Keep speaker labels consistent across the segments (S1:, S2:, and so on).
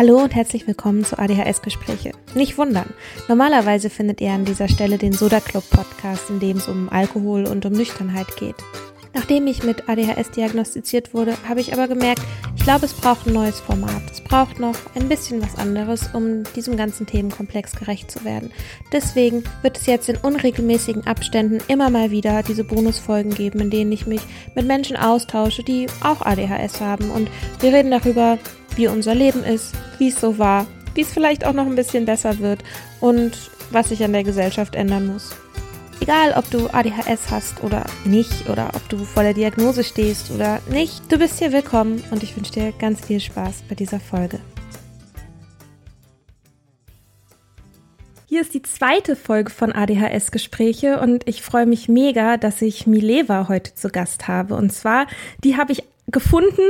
S1: Hallo und herzlich willkommen zu ADHS-Gespräche. Nicht wundern, normalerweise findet ihr an dieser Stelle den Soda Club Podcast, in dem es um Alkohol und um Nüchternheit geht. Nachdem ich mit ADHS diagnostiziert wurde, habe ich aber gemerkt, ich glaube, es braucht ein neues Format. Es braucht noch ein bisschen was anderes, um diesem ganzen Themenkomplex gerecht zu werden. Deswegen wird es jetzt in unregelmäßigen Abständen immer mal wieder diese Bonusfolgen geben, in denen ich mich mit Menschen austausche, die auch ADHS haben. Und wir reden darüber, wie unser Leben ist, wie es so war, wie es vielleicht auch noch ein bisschen besser wird und was sich an der Gesellschaft ändern muss. Egal, ob du ADHS hast oder nicht, oder ob du vor der Diagnose stehst oder nicht, du bist hier willkommen und ich wünsche dir ganz viel Spaß bei dieser Folge. Hier ist die zweite Folge von ADHS Gespräche und ich freue mich mega, dass ich Mileva heute zu Gast habe. Und zwar, die habe ich gefunden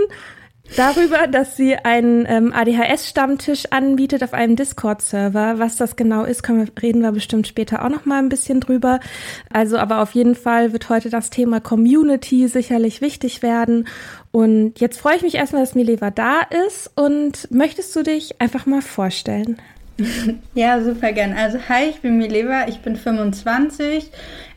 S1: darüber, dass sie einen ähm, ADHS-Stammtisch anbietet auf einem Discord-Server. Was das genau ist, können wir, reden wir bestimmt später auch noch mal ein bisschen drüber. Also, aber auf jeden Fall wird heute das Thema Community sicherlich wichtig werden. Und jetzt freue ich mich erstmal, dass Mileva da ist. Und möchtest du dich einfach mal vorstellen?
S2: Ja, super gern. Also, hi, ich bin Mileva, ich bin 25,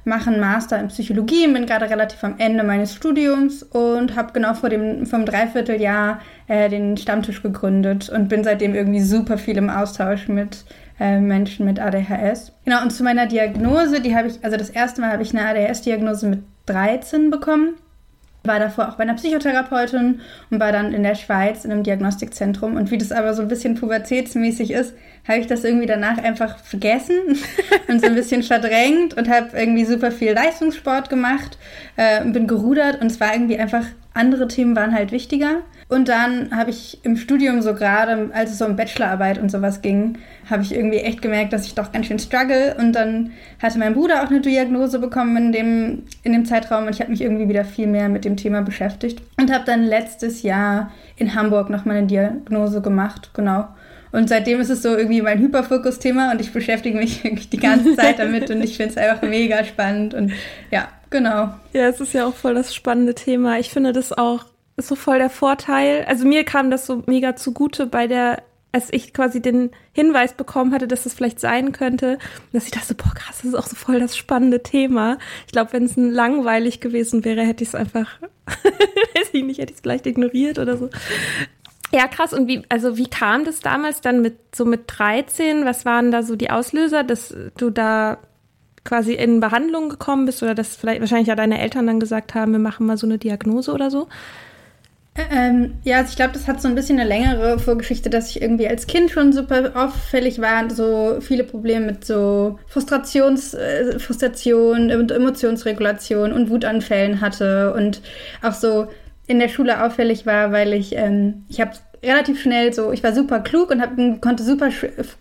S2: mache einen Master in Psychologie, bin gerade relativ am Ende meines Studiums und habe genau vor dem vom Dreivierteljahr äh, den Stammtisch gegründet und bin seitdem irgendwie super viel im Austausch mit äh, Menschen mit ADHS. Genau, und zu meiner Diagnose, die habe ich, also das erste Mal habe ich eine ADHS-Diagnose mit 13 bekommen. War davor auch bei einer Psychotherapeutin und war dann in der Schweiz in einem Diagnostikzentrum. Und wie das aber so ein bisschen pubertätsmäßig ist, habe ich das irgendwie danach einfach vergessen und so ein bisschen verdrängt und habe irgendwie super viel Leistungssport gemacht äh, bin gerudert und es war irgendwie einfach, andere Themen waren halt wichtiger. Und dann habe ich im Studium so gerade, als es so um Bachelorarbeit und sowas ging, habe ich irgendwie echt gemerkt, dass ich doch ganz schön struggle. Und dann hatte mein Bruder auch eine Diagnose bekommen in dem, in dem Zeitraum und ich habe mich irgendwie wieder viel mehr mit dem Thema beschäftigt. Und habe dann letztes Jahr in Hamburg nochmal eine Diagnose gemacht, genau. Und seitdem ist es so irgendwie mein Hyperfokus-Thema und ich beschäftige mich wirklich die ganze Zeit damit und ich finde es einfach mega spannend und ja, genau.
S1: Ja, es ist ja auch voll das spannende Thema. Ich finde das auch ist so voll der Vorteil. Also mir kam das so mega zugute bei der, als ich quasi den Hinweis bekommen hatte, dass das vielleicht sein könnte, dass ich dachte, boah, krass, das ist auch so voll das spannende Thema. Ich glaube, wenn es langweilig gewesen wäre, hätte ich es einfach, weiß ich nicht, hätte ich es vielleicht ignoriert oder so. Ja, krass. Und wie, also wie kam das damals dann mit so mit 13? Was waren da so die Auslöser, dass du da quasi in Behandlung gekommen bist oder dass vielleicht wahrscheinlich ja deine Eltern dann gesagt haben, wir machen mal so eine Diagnose oder so?
S2: Ähm, ja, also ich glaube, das hat so ein bisschen eine längere Vorgeschichte, dass ich irgendwie als Kind schon super auffällig war, so viele Probleme mit so Frustrations, äh, Frustration und Emotionsregulation und Wutanfällen hatte und auch so in der Schule auffällig war, weil ich, ähm, ich habe relativ schnell so, ich war super klug und hab, konnte super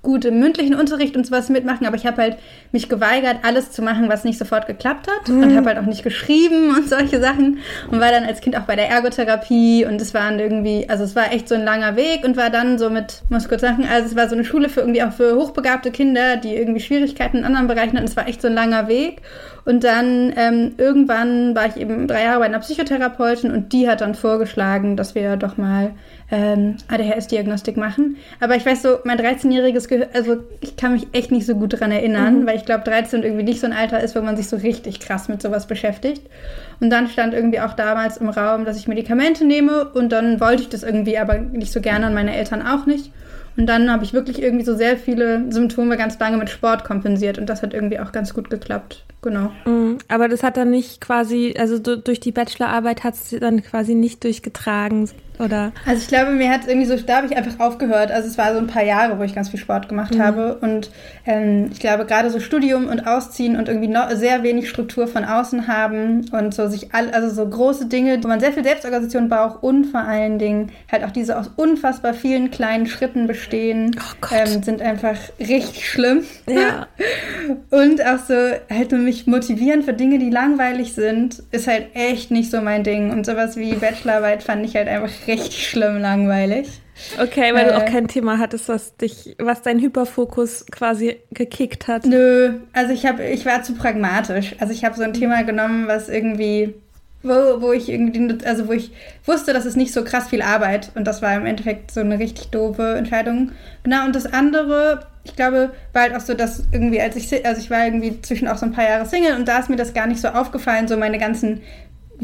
S2: gut im mündlichen Unterricht und sowas mitmachen, aber ich habe halt mich geweigert, alles zu machen, was nicht sofort geklappt hat mhm. und habe halt auch nicht geschrieben und solche Sachen und war dann als Kind auch bei der Ergotherapie und es waren irgendwie, also es war echt so ein langer Weg und war dann so mit, muss kurz sagen, also es war so eine Schule für irgendwie auch für hochbegabte Kinder, die irgendwie Schwierigkeiten in anderen Bereichen hatten. Es war echt so ein langer Weg und dann ähm, irgendwann war ich eben drei Jahre bei einer Psychotherapeutin und die hat dann vorgeschlagen, dass wir doch mal ähm, ADHS-Diagnostik machen. Aber ich weiß so, mein 13-jähriges Gehör, also ich kann mich echt nicht so gut daran erinnern, mhm. weil ich glaube, 13 irgendwie nicht so ein Alter ist, wo man sich so richtig krass mit sowas beschäftigt. Und dann stand irgendwie auch damals im Raum, dass ich Medikamente nehme und dann wollte ich das irgendwie aber nicht so gerne und meine Eltern auch nicht. Und dann habe ich wirklich irgendwie so sehr viele Symptome ganz lange mit Sport kompensiert und das hat irgendwie auch ganz gut geklappt. Genau.
S1: Mhm. Aber das hat dann nicht quasi, also durch die Bachelorarbeit hat es dann quasi nicht durchgetragen, oder?
S2: Also ich glaube, mir hat irgendwie so, da habe ich einfach aufgehört. Also es war so ein paar Jahre, wo ich ganz viel Sport gemacht mhm. habe. Und ähm, ich glaube, gerade so Studium und Ausziehen und irgendwie noch sehr wenig Struktur von außen haben und so sich all, also so große Dinge, wo man sehr viel Selbstorganisation braucht und vor allen Dingen halt auch diese aus unfassbar vielen kleinen Schritten bestehen, oh ähm, sind einfach richtig schlimm.
S1: Ja.
S2: und auch so halt nur mich motivieren für Dinge, die langweilig sind, ist halt echt nicht so mein Ding. Und sowas wie Bachelorarbeit fand ich halt einfach richtig schlimm langweilig.
S1: Okay, weil äh, du auch kein Thema hattest, was dich, was dein Hyperfokus quasi gekickt hat.
S2: Nö, also ich habe, ich war zu pragmatisch. Also ich habe so ein Thema genommen, was irgendwie, wo, wo ich irgendwie, also wo ich wusste, das ist nicht so krass viel Arbeit und das war im Endeffekt so eine richtig doofe Entscheidung. Genau, und das andere, ich glaube, war halt auch so, dass irgendwie, als ich, also ich war irgendwie zwischen auch so ein paar Jahre Single und da ist mir das gar nicht so aufgefallen, so meine ganzen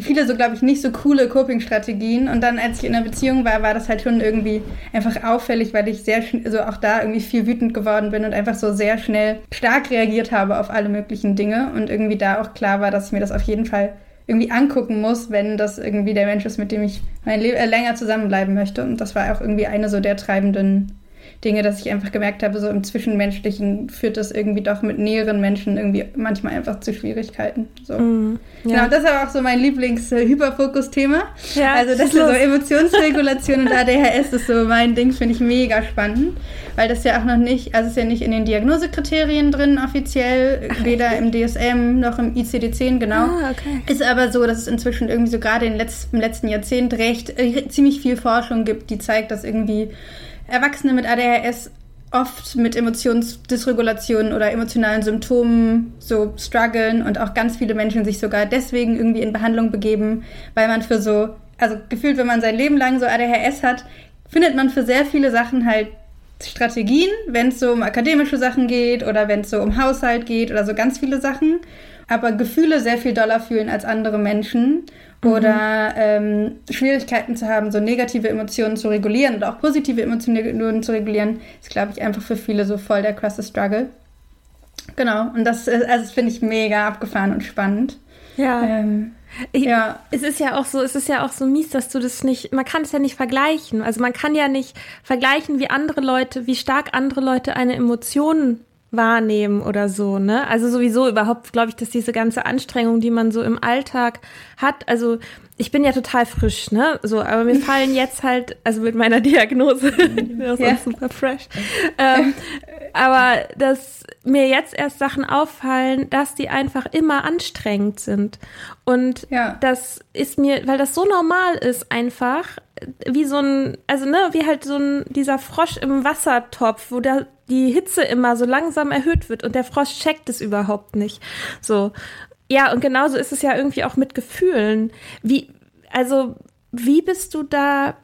S2: viele so, glaube ich, nicht so coole Coping-Strategien. Und dann, als ich in einer Beziehung war, war das halt schon irgendwie einfach auffällig, weil ich sehr also auch da irgendwie viel wütend geworden bin und einfach so sehr schnell stark reagiert habe auf alle möglichen Dinge. Und irgendwie da auch klar war, dass ich mir das auf jeden Fall irgendwie angucken muss, wenn das irgendwie der Mensch ist, mit dem ich mein Leben äh, länger zusammenbleiben möchte. Und das war auch irgendwie eine so der treibenden Dinge, dass ich einfach gemerkt habe, so im Zwischenmenschlichen führt das irgendwie doch mit näheren Menschen irgendwie manchmal einfach zu Schwierigkeiten. So. Mm, ja. Genau, das ist aber auch so mein Lieblings-Hyperfokus-Thema. Ja, also das ist so Emotionsregulation und ADHS ist so mein Ding, finde ich mega spannend, weil das ja auch noch nicht, also ist ja nicht in den Diagnosekriterien drin offiziell, weder im DSM noch im ICD-10, genau.
S1: Ah, okay.
S2: Ist aber so, dass es inzwischen irgendwie so gerade im letzten Jahrzehnt recht äh, ziemlich viel Forschung gibt, die zeigt, dass irgendwie Erwachsene mit ADHS oft mit Emotionsdysregulationen oder emotionalen Symptomen so strugglen und auch ganz viele Menschen sich sogar deswegen irgendwie in Behandlung begeben, weil man für so, also gefühlt, wenn man sein Leben lang so ADHS hat, findet man für sehr viele Sachen halt Strategien, wenn es so um akademische Sachen geht oder wenn es so um Haushalt geht oder so ganz viele Sachen, aber Gefühle sehr viel doller fühlen als andere Menschen oder ähm, Schwierigkeiten zu haben, so negative Emotionen zu regulieren oder auch positive Emotionen zu regulieren, ist, glaube ich, einfach für viele so voll der krasse Struggle. Genau, und das, also das finde ich mega abgefahren und spannend.
S1: Ja. Ähm, ich, ja. Es ist ja auch so, es ist ja auch so mies, dass du das nicht, man kann es ja nicht vergleichen. Also man kann ja nicht vergleichen, wie andere Leute, wie stark andere Leute eine Emotion wahrnehmen oder so, ne? Also sowieso überhaupt, glaube ich, dass diese ganze Anstrengung, die man so im Alltag hat, also ich bin ja total frisch, ne? So, aber mir fallen jetzt halt, also mit meiner Diagnose, ich bin auch ja. super fresh, ähm, aber dass mir jetzt erst Sachen auffallen, dass die einfach immer anstrengend sind. Und ja. das ist mir, weil das so normal ist, einfach, wie so ein, also ne, wie halt so ein, dieser Frosch im Wassertopf, wo der die Hitze immer so langsam erhöht wird und der Frosch checkt es überhaupt nicht. So. Ja, und genauso ist es ja irgendwie auch mit Gefühlen. Wie, also, wie bist du da,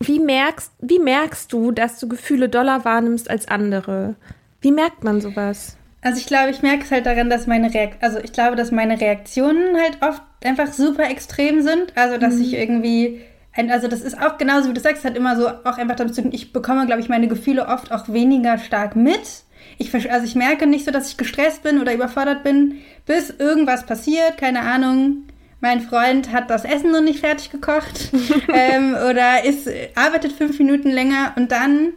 S1: wie merkst, wie merkst du, dass du Gefühle doller wahrnimmst als andere? Wie merkt man sowas?
S2: Also ich glaube, ich merke es halt daran, dass meine Reak also ich glaube, dass meine Reaktionen halt oft einfach super extrem sind. Also dass mhm. ich irgendwie also das ist auch genauso wie du sagst, hat immer so auch einfach damit zu tun, ich bekomme, glaube ich, meine Gefühle oft auch weniger stark mit. Ich, also ich merke nicht so, dass ich gestresst bin oder überfordert bin, bis irgendwas passiert, keine Ahnung. Mein Freund hat das Essen noch nicht fertig gekocht ähm, oder ist, arbeitet fünf Minuten länger und dann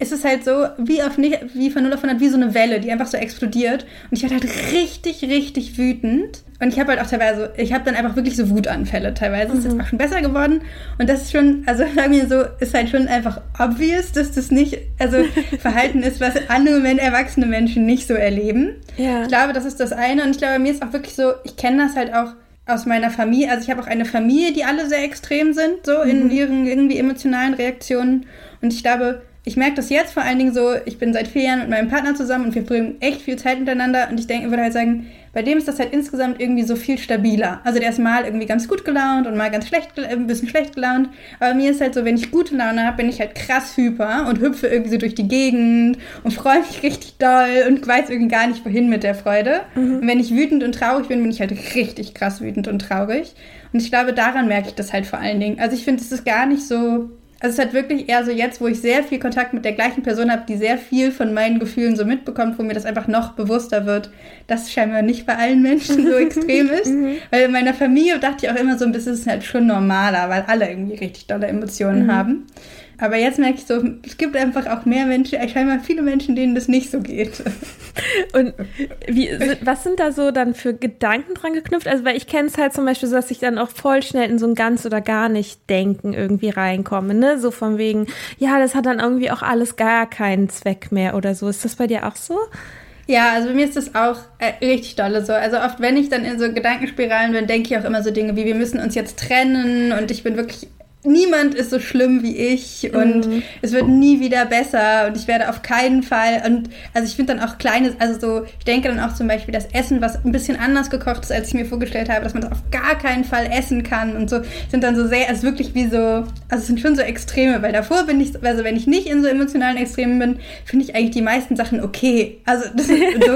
S2: ist es halt so, wie, auf nicht, wie von 0 auf 100, wie so eine Welle, die einfach so explodiert. Und ich werde halt richtig, richtig wütend. Und ich habe halt auch teilweise, ich habe dann einfach wirklich so Wutanfälle teilweise. Mhm. ist jetzt mhm. auch schon besser geworden. Und das ist schon, also bei mir so, ist halt schon einfach obvious, dass das nicht, also Verhalten ist, was andere erwachsene Menschen nicht so erleben. Ja. Ich glaube, das ist das eine. Und ich glaube, mir ist auch wirklich so, ich kenne das halt auch aus meiner Familie. Also ich habe auch eine Familie, die alle sehr extrem sind, so mhm. in ihren irgendwie emotionalen Reaktionen. Und ich glaube, ich merke das jetzt vor allen Dingen so, ich bin seit vier Jahren mit meinem Partner zusammen und wir verbringen echt viel Zeit miteinander und ich denke, würde halt sagen, bei dem ist das halt insgesamt irgendwie so viel stabiler. Also der ist mal irgendwie ganz gut gelaunt und mal ganz schlecht, äh, ein bisschen schlecht gelaunt. Aber mir ist halt so, wenn ich gute Laune habe, bin ich halt krass hyper und hüpfe irgendwie so durch die Gegend und freue mich richtig doll und weiß irgendwie gar nicht, wohin mit der Freude. Mhm. Und wenn ich wütend und traurig bin, bin ich halt richtig krass wütend und traurig. Und ich glaube, daran merke ich das halt vor allen Dingen. Also ich finde, es ist gar nicht so also es ist halt wirklich eher so jetzt, wo ich sehr viel Kontakt mit der gleichen Person habe, die sehr viel von meinen Gefühlen so mitbekommt, wo mir das einfach noch bewusster wird, dass es scheinbar nicht bei allen Menschen so extrem ist. Mhm. Weil in meiner Familie dachte ich auch immer so ein bisschen, es ist halt schon normaler, weil alle irgendwie richtig tolle Emotionen mhm. haben. Aber jetzt merke ich so, es gibt einfach auch mehr Menschen, scheinbar viele Menschen, denen das nicht so geht.
S1: Und wie, was sind da so dann für Gedanken dran geknüpft? Also, weil ich kenne es halt zum Beispiel so, dass ich dann auch voll schnell in so ein ganz oder gar nicht Denken irgendwie reinkomme, ne? So von wegen, ja, das hat dann irgendwie auch alles gar keinen Zweck mehr oder so. Ist das bei dir auch so?
S2: Ja, also bei mir ist das auch äh, richtig dolle so. Also oft, wenn ich dann in so Gedankenspiralen bin, denke ich auch immer so Dinge wie, wir müssen uns jetzt trennen und ich bin wirklich niemand ist so schlimm wie ich und mhm. es wird nie wieder besser und ich werde auf keinen Fall und also ich finde dann auch kleines, also so, ich denke dann auch zum Beispiel das Essen, was ein bisschen anders gekocht ist, als ich mir vorgestellt habe, dass man das auf gar keinen Fall essen kann und so, sind dann so sehr, also wirklich wie so, also es sind schon so Extreme, weil davor bin ich, also wenn ich nicht in so emotionalen Extremen bin, finde ich eigentlich die meisten Sachen okay. Also das ist so.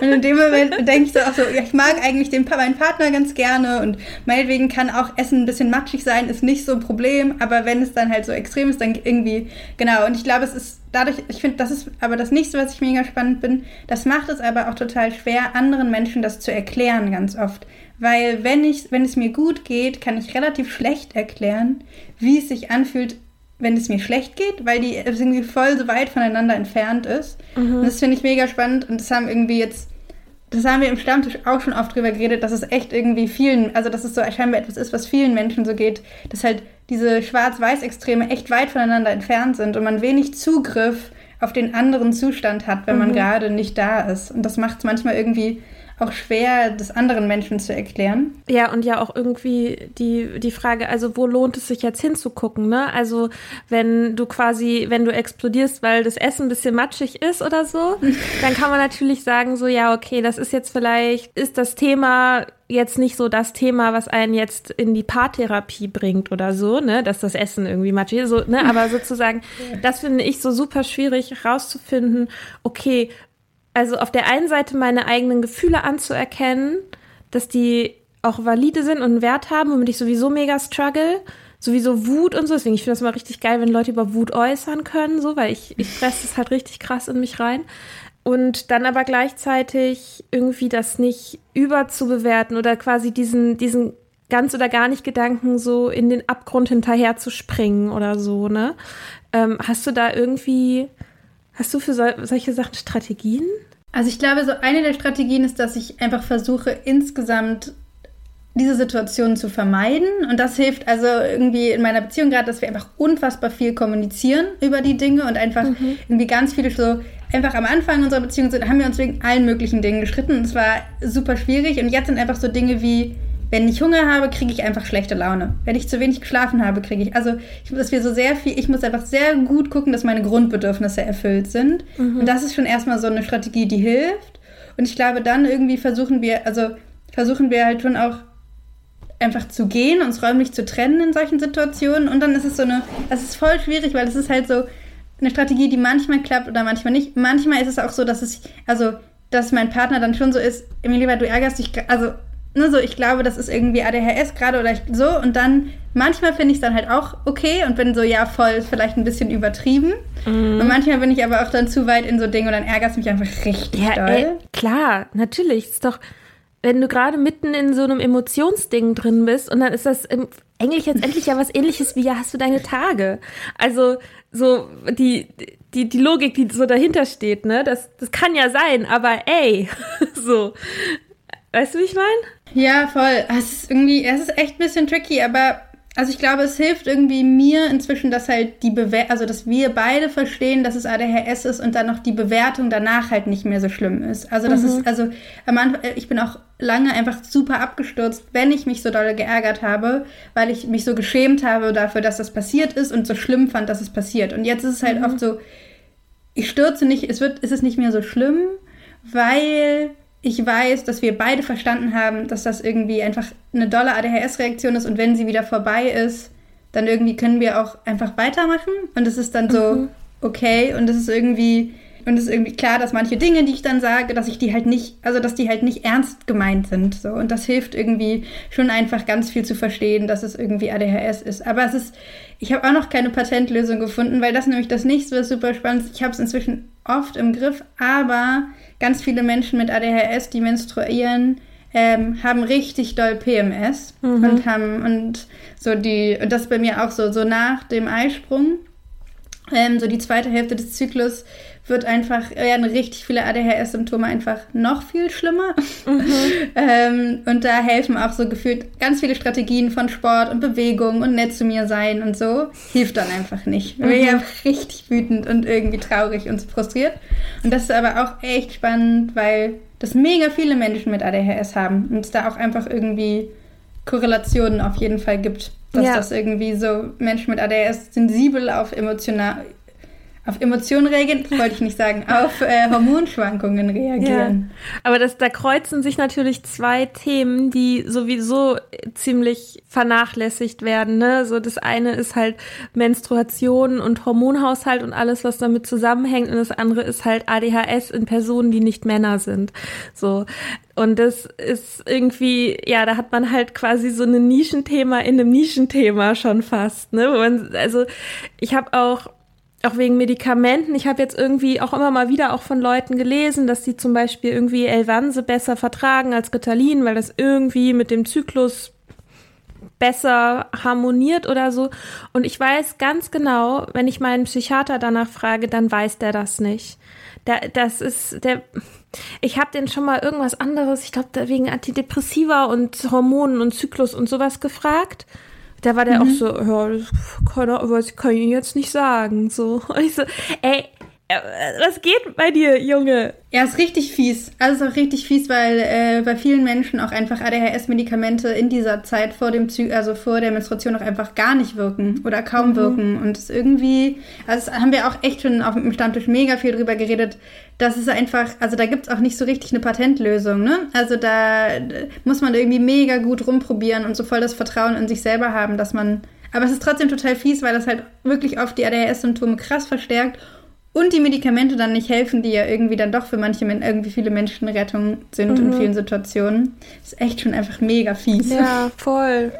S2: und in dem Moment denke ich so auch so, ja, ich mag eigentlich den, meinen Partner ganz gerne und meinetwegen kann auch Essen ein bisschen matschig sein, ist nicht so ein Problem Problem, aber wenn es dann halt so extrem ist, dann irgendwie, genau. Und ich glaube, es ist dadurch, ich finde, das ist aber das nächste, was ich mega spannend bin, das macht es aber auch total schwer, anderen Menschen das zu erklären, ganz oft. Weil wenn ich, wenn es mir gut geht, kann ich relativ schlecht erklären, wie es sich anfühlt, wenn es mir schlecht geht, weil die irgendwie voll so weit voneinander entfernt ist. Mhm. Und das finde ich mega spannend und das haben irgendwie jetzt das haben wir im Stammtisch auch schon oft drüber geredet, dass es echt irgendwie vielen, also dass es so scheinbar etwas ist, was vielen Menschen so geht, dass halt diese Schwarz-Weiß-Extreme echt weit voneinander entfernt sind und man wenig Zugriff auf den anderen Zustand hat, wenn man mhm. gerade nicht da ist. Und das macht es manchmal irgendwie auch schwer, das anderen Menschen zu erklären.
S1: Ja, und ja auch irgendwie die, die Frage, also wo lohnt es sich jetzt hinzugucken, ne? Also wenn du quasi, wenn du explodierst, weil das Essen ein bisschen matschig ist oder so, dann kann man natürlich sagen, so ja, okay, das ist jetzt vielleicht, ist das Thema jetzt nicht so das Thema, was einen jetzt in die Paartherapie bringt oder so, ne, dass das Essen irgendwie matschig ist, so, ne, aber sozusagen, das finde ich so super schwierig rauszufinden, okay, also auf der einen Seite meine eigenen Gefühle anzuerkennen, dass die auch valide sind und einen Wert haben, womit ich sowieso mega struggle. Sowieso Wut und so. Deswegen, ich finde das immer richtig geil, wenn Leute über Wut äußern können, so, weil ich, ich fresse es halt richtig krass in mich rein. Und dann aber gleichzeitig irgendwie das nicht überzubewerten oder quasi diesen, diesen ganz oder gar nicht Gedanken so in den Abgrund hinterher zu springen oder so, ne? Ähm, hast du da irgendwie Hast du für sol solche Sachen Strategien?
S2: Also ich glaube, so eine der Strategien ist, dass ich einfach versuche, insgesamt diese Situation zu vermeiden. Und das hilft also irgendwie in meiner Beziehung gerade, dass wir einfach unfassbar viel kommunizieren über die Dinge und einfach mhm. irgendwie ganz viele so einfach am Anfang unserer Beziehung sind, haben wir uns wegen allen möglichen Dingen gestritten und es war super schwierig. Und jetzt sind einfach so Dinge wie, wenn ich Hunger habe, kriege ich einfach schlechte Laune. Wenn ich zu wenig geschlafen habe, kriege ich. Also, ich, dass wir so sehr viel, ich muss einfach sehr gut gucken, dass meine Grundbedürfnisse erfüllt sind. Mhm. Und das ist schon erstmal so eine Strategie, die hilft. Und ich glaube, dann irgendwie versuchen wir, also versuchen wir halt schon auch einfach zu gehen, uns räumlich zu trennen in solchen Situationen. Und dann ist es so eine, das ist voll schwierig, weil es ist halt so eine Strategie, die manchmal klappt oder manchmal nicht. Manchmal ist es auch so, dass es, also, dass mein Partner dann schon so ist, Emilia, du ärgerst dich, also nur so, ich glaube, das ist irgendwie ADHS gerade oder ich, so. Und dann, manchmal finde ich es dann halt auch okay und bin so, ja, voll, ist vielleicht ein bisschen übertrieben. Mm. Und manchmal bin ich aber auch dann zu weit in so Dinge und dann ärgert es mich einfach richtig ja, doll. Ey,
S1: klar, natürlich. Ist doch, wenn du gerade mitten in so einem Emotionsding drin bist und dann ist das eigentlich jetzt endlich ja was ähnliches wie, ja, hast du deine Tage. Also, so, die, die, die Logik, die so dahinter steht, ne, das, das kann ja sein, aber ey, so. Weißt du, wie ich meine?
S2: Ja, voll. Es ist irgendwie, es ist echt ein bisschen tricky, aber also ich glaube, es hilft irgendwie mir inzwischen, dass halt die Bewer also dass wir beide verstehen, dass es ADHS ist und dann noch die Bewertung danach halt nicht mehr so schlimm ist. Also das mhm. ist, also am Anfang, ich bin auch lange einfach super abgestürzt, wenn ich mich so doll geärgert habe, weil ich mich so geschämt habe dafür, dass das passiert ist und so schlimm fand, dass es passiert. Und jetzt ist es halt mhm. oft so, ich stürze nicht, es wird, ist es nicht mehr so schlimm, weil ich weiß, dass wir beide verstanden haben, dass das irgendwie einfach eine dolle ADHS-Reaktion ist und wenn sie wieder vorbei ist, dann irgendwie können wir auch einfach weitermachen und es ist dann so mhm. okay und es ist irgendwie und es ist irgendwie klar, dass manche Dinge, die ich dann sage, dass ich die halt nicht, also dass die halt nicht ernst gemeint sind so und das hilft irgendwie schon einfach ganz viel zu verstehen, dass es irgendwie ADHS ist. Aber es ist, ich habe auch noch keine Patentlösung gefunden, weil das nämlich das nächste, was super spannend ist. Ich habe es inzwischen oft im Griff, aber ganz viele Menschen mit ADHS, die menstruieren, ähm, haben richtig doll PMS mhm. und haben und so die und das ist bei mir auch so so nach dem Eisprung ähm, so die zweite Hälfte des Zyklus wird einfach, werden richtig viele ADHS-Symptome einfach noch viel schlimmer. Mhm. ähm, und da helfen auch so gefühlt ganz viele Strategien von Sport und Bewegung und nett zu mir sein und so. Hilft dann einfach nicht. Mhm. Ich bin richtig wütend und irgendwie traurig und frustriert. Und das ist aber auch echt spannend, weil das mega viele Menschen mit ADHS haben und es da auch einfach irgendwie Korrelationen auf jeden Fall gibt. Dass ja. das irgendwie so Menschen mit ADHS sensibel auf emotional auf Emotionen reagieren, wollte ich nicht sagen, auf äh, Hormonschwankungen reagieren.
S1: Ja, aber das, da kreuzen sich natürlich zwei Themen, die sowieso ziemlich vernachlässigt werden. Ne? So das eine ist halt Menstruation und Hormonhaushalt und alles, was damit zusammenhängt, und das andere ist halt ADHS in Personen, die nicht Männer sind. So und das ist irgendwie, ja, da hat man halt quasi so ein Nischenthema in einem Nischenthema schon fast. Ne? Man, also ich habe auch auch wegen Medikamenten. Ich habe jetzt irgendwie auch immer mal wieder auch von Leuten gelesen, dass sie zum Beispiel irgendwie Elvanse besser vertragen als Ritalin, weil das irgendwie mit dem Zyklus besser harmoniert oder so. Und ich weiß ganz genau, wenn ich meinen Psychiater danach frage, dann weiß der das nicht. Da, das ist der. Ich habe den schon mal irgendwas anderes, ich glaube, wegen Antidepressiva und Hormonen und Zyklus und sowas gefragt. Da war der mhm. auch so, ja, das kann, ich jetzt nicht sagen. So. Und ich so, ey, äh, was geht bei dir, Junge?
S2: Ja, ist richtig fies. Also ist auch richtig fies, weil äh, bei vielen Menschen auch einfach ADHS-Medikamente in dieser Zeit vor dem Zy also vor der Menstruation auch einfach gar nicht wirken oder kaum mhm. wirken. Und es irgendwie, also haben wir auch echt schon auf dem Stammtisch mega viel drüber geredet, das ist einfach, also da gibt es auch nicht so richtig eine Patentlösung, ne? Also da muss man irgendwie mega gut rumprobieren und so voll das Vertrauen in sich selber haben, dass man. Aber es ist trotzdem total fies, weil das halt wirklich oft die ADHS-Symptome krass verstärkt und die Medikamente dann nicht helfen, die ja irgendwie dann doch für manche irgendwie viele Menschen Rettung sind mhm. in vielen Situationen. Das ist echt schon einfach mega fies.
S1: Ja, voll.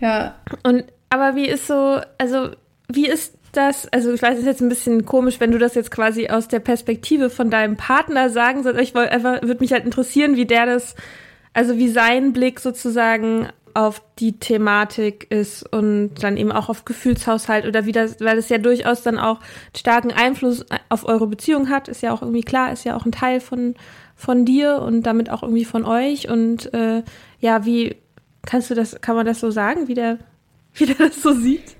S2: ja.
S1: Und aber wie ist so, also wie ist das, also ich weiß, es ist jetzt ein bisschen komisch, wenn du das jetzt quasi aus der Perspektive von deinem Partner sagen sollst. Ich würde mich halt interessieren, wie der das, also wie sein Blick sozusagen auf die Thematik ist und dann eben auch auf Gefühlshaushalt oder wie das, weil es ja durchaus dann auch starken Einfluss auf eure Beziehung hat, ist ja auch irgendwie klar, ist ja auch ein Teil von, von dir und damit auch irgendwie von euch und äh, ja, wie kannst du das, kann man das so sagen, wie der, wie der das so sieht?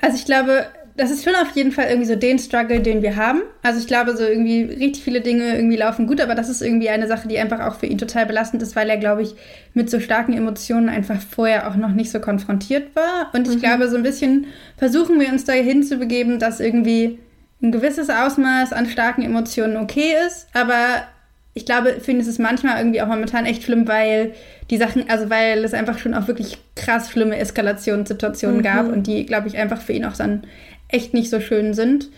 S2: Also ich glaube, das ist schon auf jeden Fall irgendwie so den Struggle, den wir haben. Also ich glaube, so irgendwie richtig viele Dinge irgendwie laufen gut, aber das ist irgendwie eine Sache, die einfach auch für ihn total belastend ist, weil er, glaube ich, mit so starken Emotionen einfach vorher auch noch nicht so konfrontiert war. Und ich mhm. glaube, so ein bisschen versuchen wir uns dahin zu begeben, dass irgendwie ein gewisses Ausmaß an starken Emotionen okay ist, aber ich glaube, für ihn ist es manchmal irgendwie auch momentan echt schlimm, weil die Sachen, also weil es einfach schon auch wirklich krass schlimme Eskalationssituationen mhm. gab und die, glaube ich, einfach für ihn auch dann echt nicht so schön sind.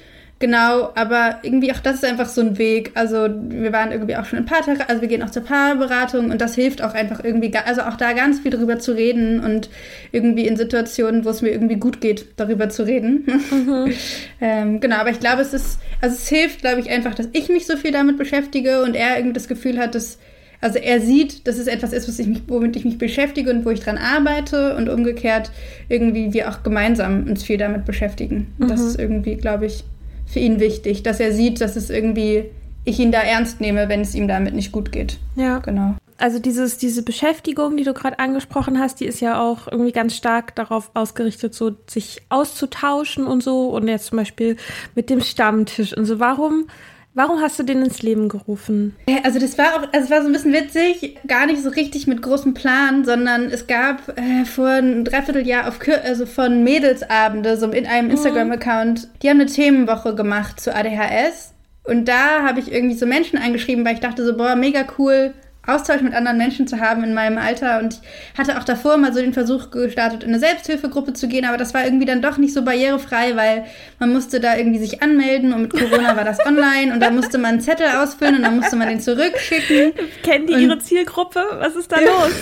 S2: Genau, aber irgendwie auch das ist einfach so ein Weg. Also wir waren irgendwie auch schon in Paartherapie, also wir gehen auch zur Paarberatung und das hilft auch einfach irgendwie, also auch da ganz viel drüber zu reden und irgendwie in Situationen, wo es mir irgendwie gut geht, darüber zu reden. Mhm. ähm, genau, aber ich glaube, es ist, also es hilft, glaube ich, einfach, dass ich mich so viel damit beschäftige und er irgendwie das Gefühl hat, dass also er sieht, dass es etwas ist, ich mich, womit ich mich beschäftige und wo ich dran arbeite und umgekehrt irgendwie wir auch gemeinsam uns viel damit beschäftigen. Mhm. Das ist irgendwie, glaube ich, für ihn wichtig, dass er sieht, dass es irgendwie ich ihn da ernst nehme, wenn es ihm damit nicht gut geht.
S1: Ja. Genau. Also dieses, diese Beschäftigung, die du gerade angesprochen hast, die ist ja auch irgendwie ganz stark darauf ausgerichtet, so sich auszutauschen und so. Und jetzt zum Beispiel mit dem Stammtisch und so. Warum Warum hast du den ins Leben gerufen?
S2: Also das war auch, also es war so ein bisschen witzig, gar nicht so richtig mit großem Plan, sondern es gab äh, vor einem Dreivierteljahr auf also von Mädelsabende, so in einem mhm. Instagram-Account, die haben eine Themenwoche gemacht zu ADHS. Und da habe ich irgendwie so Menschen angeschrieben, weil ich dachte so, boah, mega cool, Austausch mit anderen Menschen zu haben in meinem Alter. Und ich hatte auch davor mal so den Versuch gestartet, in eine Selbsthilfegruppe zu gehen, aber das war irgendwie dann doch nicht so barrierefrei, weil man musste da irgendwie sich anmelden und mit Corona war das online und da musste man einen Zettel ausfüllen und dann musste man den zurückschicken.
S1: Kennen die und ihre Zielgruppe? Was ist da los?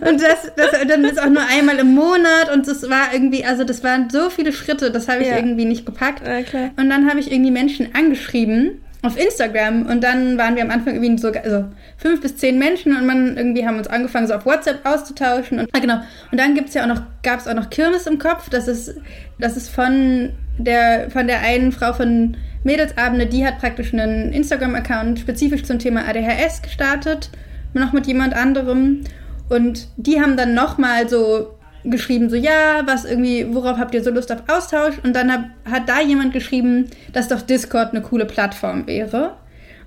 S2: und das, das dann ist auch nur einmal im Monat und es war irgendwie, also das waren so viele Schritte, das habe ich ja. irgendwie nicht gepackt. Okay. Und dann habe ich irgendwie Menschen angeschrieben auf Instagram und dann waren wir am Anfang irgendwie so also fünf bis zehn Menschen und man irgendwie haben uns angefangen so auf WhatsApp auszutauschen und ah, genau. Und dann gibt's ja auch noch gab es auch noch Kirmes im Kopf. Das ist das ist von der von der einen Frau von Mädelsabende die hat praktisch einen Instagram Account spezifisch zum Thema ADHS gestartet noch mit jemand anderem. Und die haben dann noch mal so geschrieben, so ja, was irgendwie, worauf habt ihr so Lust auf Austausch? Und dann hab, hat da jemand geschrieben, dass doch Discord eine coole Plattform wäre.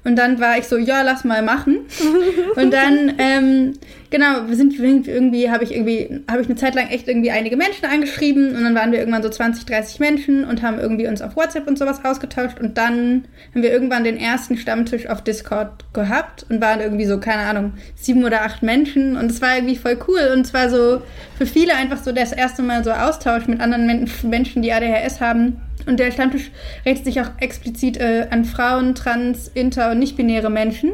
S2: Und dann war ich so, ja, lass mal machen. und dann, ähm, genau, wir sind irgendwie, habe ich irgendwie, habe ich eine Zeit lang echt irgendwie einige Menschen angeschrieben. Und dann waren wir irgendwann so 20, 30 Menschen und haben irgendwie uns auf WhatsApp und sowas ausgetauscht. Und dann haben wir irgendwann den ersten Stammtisch auf Discord gehabt und waren irgendwie so, keine Ahnung, sieben oder acht Menschen. Und es war irgendwie voll cool. Und es war so für viele einfach so das erste Mal so Austausch mit anderen Menschen, die ADHS haben und der Stammtisch richtet sich auch explizit äh, an Frauen, trans, inter und nicht-binäre Menschen.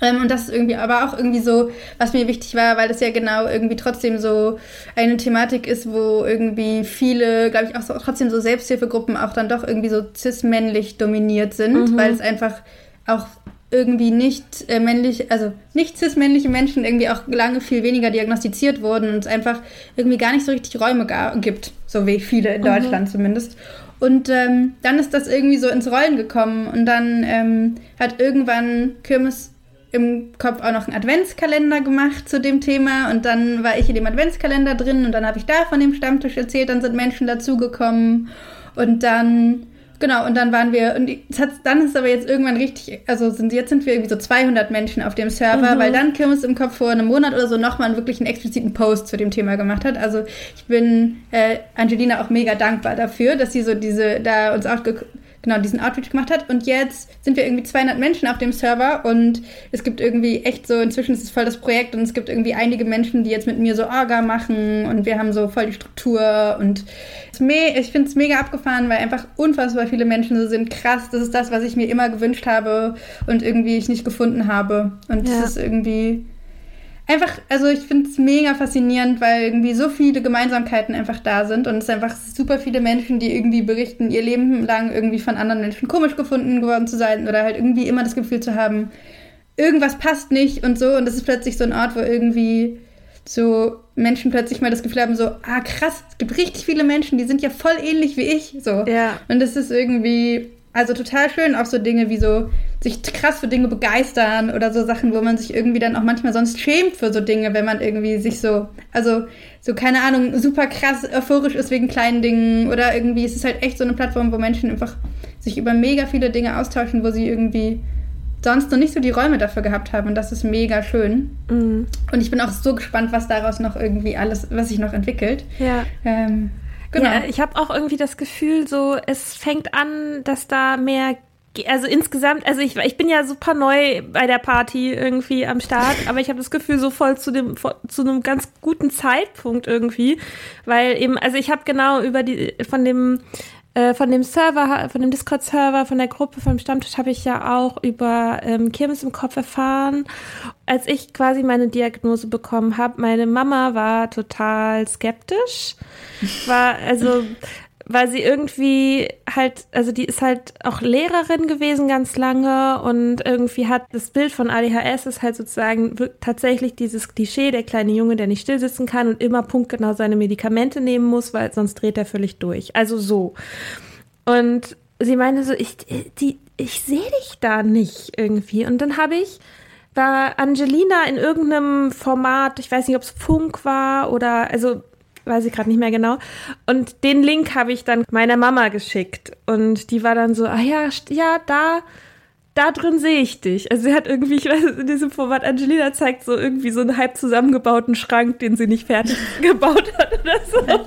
S2: Ähm, und das ist irgendwie aber auch irgendwie so, was mir wichtig war, weil das ja genau irgendwie trotzdem so eine Thematik ist, wo irgendwie viele, glaube ich, auch so, trotzdem so Selbsthilfegruppen auch dann doch irgendwie so cis-männlich dominiert sind, mhm. weil es einfach auch irgendwie nicht äh, männlich, also nicht cis-männliche Menschen irgendwie auch lange viel weniger diagnostiziert wurden und es einfach irgendwie gar nicht so richtig Räume gibt, so wie viele in mhm. Deutschland zumindest. Und ähm, dann ist das irgendwie so ins Rollen gekommen. Und dann ähm, hat irgendwann Kirmes im Kopf auch noch einen Adventskalender gemacht zu dem Thema. Und dann war ich in dem Adventskalender drin. Und dann habe ich da von dem Stammtisch erzählt, dann sind Menschen dazugekommen. Und dann Genau, und dann waren wir, und dann ist aber jetzt irgendwann richtig, also sind, jetzt sind wir irgendwie so 200 Menschen auf dem Server, mhm. weil dann Kirmes im Kopf vor einem Monat oder so nochmal wirklich einen expliziten Post zu dem Thema gemacht hat. Also ich bin äh, Angelina auch mega dankbar dafür, dass sie so diese, da uns auch genau diesen Outreach gemacht hat. Und jetzt sind wir irgendwie 200 Menschen auf dem Server und es gibt irgendwie echt so, inzwischen ist es voll das Projekt und es gibt irgendwie einige Menschen, die jetzt mit mir so Orga machen und wir haben so voll die Struktur und ich finde es mega abgefahren, weil einfach unfassbar viele Menschen so sind. Krass, das ist das, was ich mir immer gewünscht habe und irgendwie ich nicht gefunden habe. Und ja. das ist irgendwie einfach, also ich finde es mega faszinierend, weil irgendwie so viele Gemeinsamkeiten einfach da sind und es einfach super viele Menschen, die irgendwie berichten, ihr Leben lang irgendwie von anderen Menschen komisch gefunden geworden zu sein oder halt irgendwie immer das Gefühl zu haben, irgendwas passt nicht und so und das ist plötzlich so ein Ort, wo irgendwie so Menschen plötzlich mal das Gefühl haben, so, ah krass, es gibt richtig viele Menschen, die sind ja voll ähnlich wie ich, so. Ja. Und das ist irgendwie, also total schön, auch so Dinge wie so sich krass für Dinge begeistern oder so Sachen, wo man sich irgendwie dann auch manchmal sonst schämt für so Dinge, wenn man irgendwie sich so, also so keine Ahnung, super krass euphorisch ist wegen kleinen Dingen oder irgendwie ist es halt echt so eine Plattform, wo Menschen einfach sich über mega viele Dinge austauschen, wo sie irgendwie sonst noch nicht so die Räume dafür gehabt haben und das ist mega schön. Mhm. Und ich bin auch so gespannt, was daraus noch irgendwie alles, was sich noch entwickelt.
S1: Ja. Ähm, Genau. Ja, ich habe auch irgendwie das Gefühl, so es fängt an, dass da mehr also insgesamt, also ich, ich bin ja super neu bei der Party irgendwie am Start, aber ich habe das Gefühl so voll zu dem zu einem ganz guten Zeitpunkt irgendwie, weil eben, also ich habe genau über die von dem äh, von dem Server, von dem Discord-Server, von der Gruppe, vom Stammtisch habe ich ja auch über ähm, Kirmes im Kopf erfahren. Als ich quasi meine Diagnose bekommen habe, meine Mama war total skeptisch. War, also weil sie irgendwie halt, also die ist halt auch Lehrerin gewesen ganz lange und irgendwie hat das Bild von ADHS ist halt sozusagen tatsächlich dieses Klischee, der kleine Junge, der nicht stillsitzen kann und immer punktgenau seine Medikamente nehmen muss, weil sonst dreht er völlig durch. Also so. Und sie meinte so, ich, die, ich sehe dich da nicht irgendwie. Und dann habe ich war Angelina in irgendeinem Format, ich weiß nicht, ob es Funk war oder also weiß ich gerade nicht mehr genau. Und den Link habe ich dann meiner Mama geschickt. Und die war dann so, ah ja, ja, da, da drin sehe ich dich. Also sie hat irgendwie, ich weiß, in diesem Format, Angelina zeigt so irgendwie so einen halb zusammengebauten Schrank, den sie nicht fertig gebaut hat oder so. Und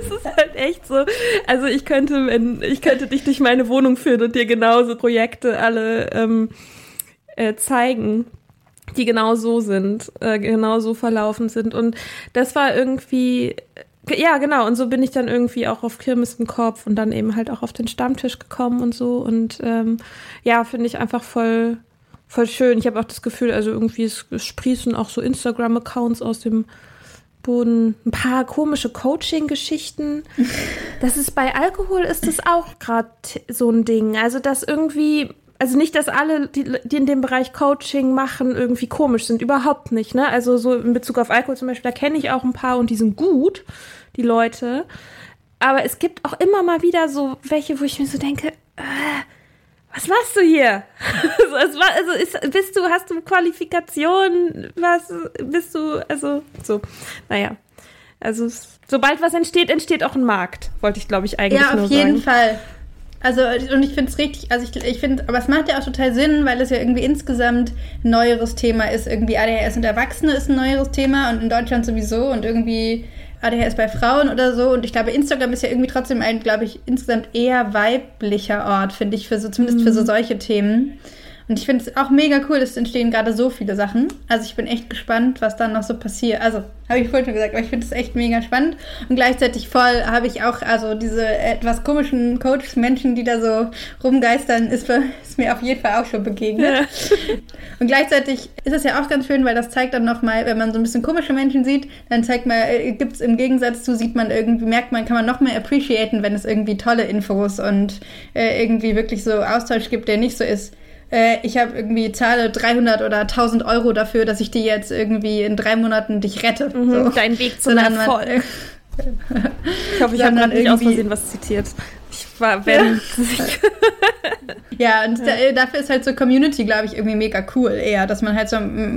S1: es ist halt echt so. Also ich könnte, wenn, ich könnte dich durch meine Wohnung führen und dir genauso Projekte alle ähm, äh, zeigen die genau so sind, äh, genau so verlaufen sind. Und das war irgendwie, ja, genau. Und so bin ich dann irgendwie auch auf Kirmes im Kopf und dann eben halt auch auf den Stammtisch gekommen und so. Und ähm, ja, finde ich einfach voll, voll schön. Ich habe auch das Gefühl, also irgendwie es, es sprießen auch so Instagram-Accounts aus dem Boden. Ein paar komische Coaching-Geschichten. Das ist bei Alkohol ist das auch gerade so ein Ding. Also, dass irgendwie also nicht, dass alle, die, die in dem Bereich Coaching machen, irgendwie komisch sind. Überhaupt nicht, ne? Also so in Bezug auf Alkohol zum Beispiel, da kenne ich auch ein paar und die sind gut, die Leute. Aber es gibt auch immer mal wieder so welche, wo ich mir so denke, äh, was machst du hier? also, also ist, bist du, hast du Qualifikation? Was bist du, also so, naja. Also sobald was entsteht, entsteht auch ein Markt, wollte ich glaube ich eigentlich ja, nur sagen.
S2: Ja, auf jeden Fall. Also, und ich finde es richtig, also ich, ich finde, aber es macht ja auch total Sinn, weil es ja irgendwie insgesamt ein neueres Thema ist. Irgendwie ADHS und Erwachsene ist ein neueres Thema und in Deutschland sowieso und irgendwie ADHS bei Frauen oder so. Und ich glaube, Instagram ist ja irgendwie trotzdem ein, glaube ich, insgesamt eher weiblicher Ort, finde ich, für so, zumindest mhm. für so mhm. solche Themen. Und ich finde es auch mega cool, es entstehen gerade so viele Sachen. Also ich bin echt gespannt, was dann noch so passiert. Also, habe ich vorhin schon gesagt, aber ich finde es echt mega spannend. Und gleichzeitig voll habe ich auch, also diese etwas komischen Coach-Menschen, die da so rumgeistern, ist, ist, mir auf jeden Fall auch schon begegnet. Ja. Und gleichzeitig ist es ja auch ganz schön, weil das zeigt dann nochmal, wenn man so ein bisschen komische Menschen sieht, dann zeigt man, äh, gibt es im Gegensatz zu, sieht man irgendwie, merkt man, kann man noch mehr appreciaten, wenn es irgendwie tolle Infos und äh, irgendwie wirklich so Austausch gibt, der nicht so ist äh, ich habe irgendwie zahle 300 oder 1000 Euro dafür, dass ich dir jetzt irgendwie in drei Monaten dich rette.
S1: Mhm, so. Dein Weg zum Erfolg. ich hoffe, ich habe gerade nicht aus Versehen was zitiert. Ich war, wenn.
S2: ja, und ja. Da, dafür ist halt so Community, glaube ich, irgendwie mega cool eher, dass man halt so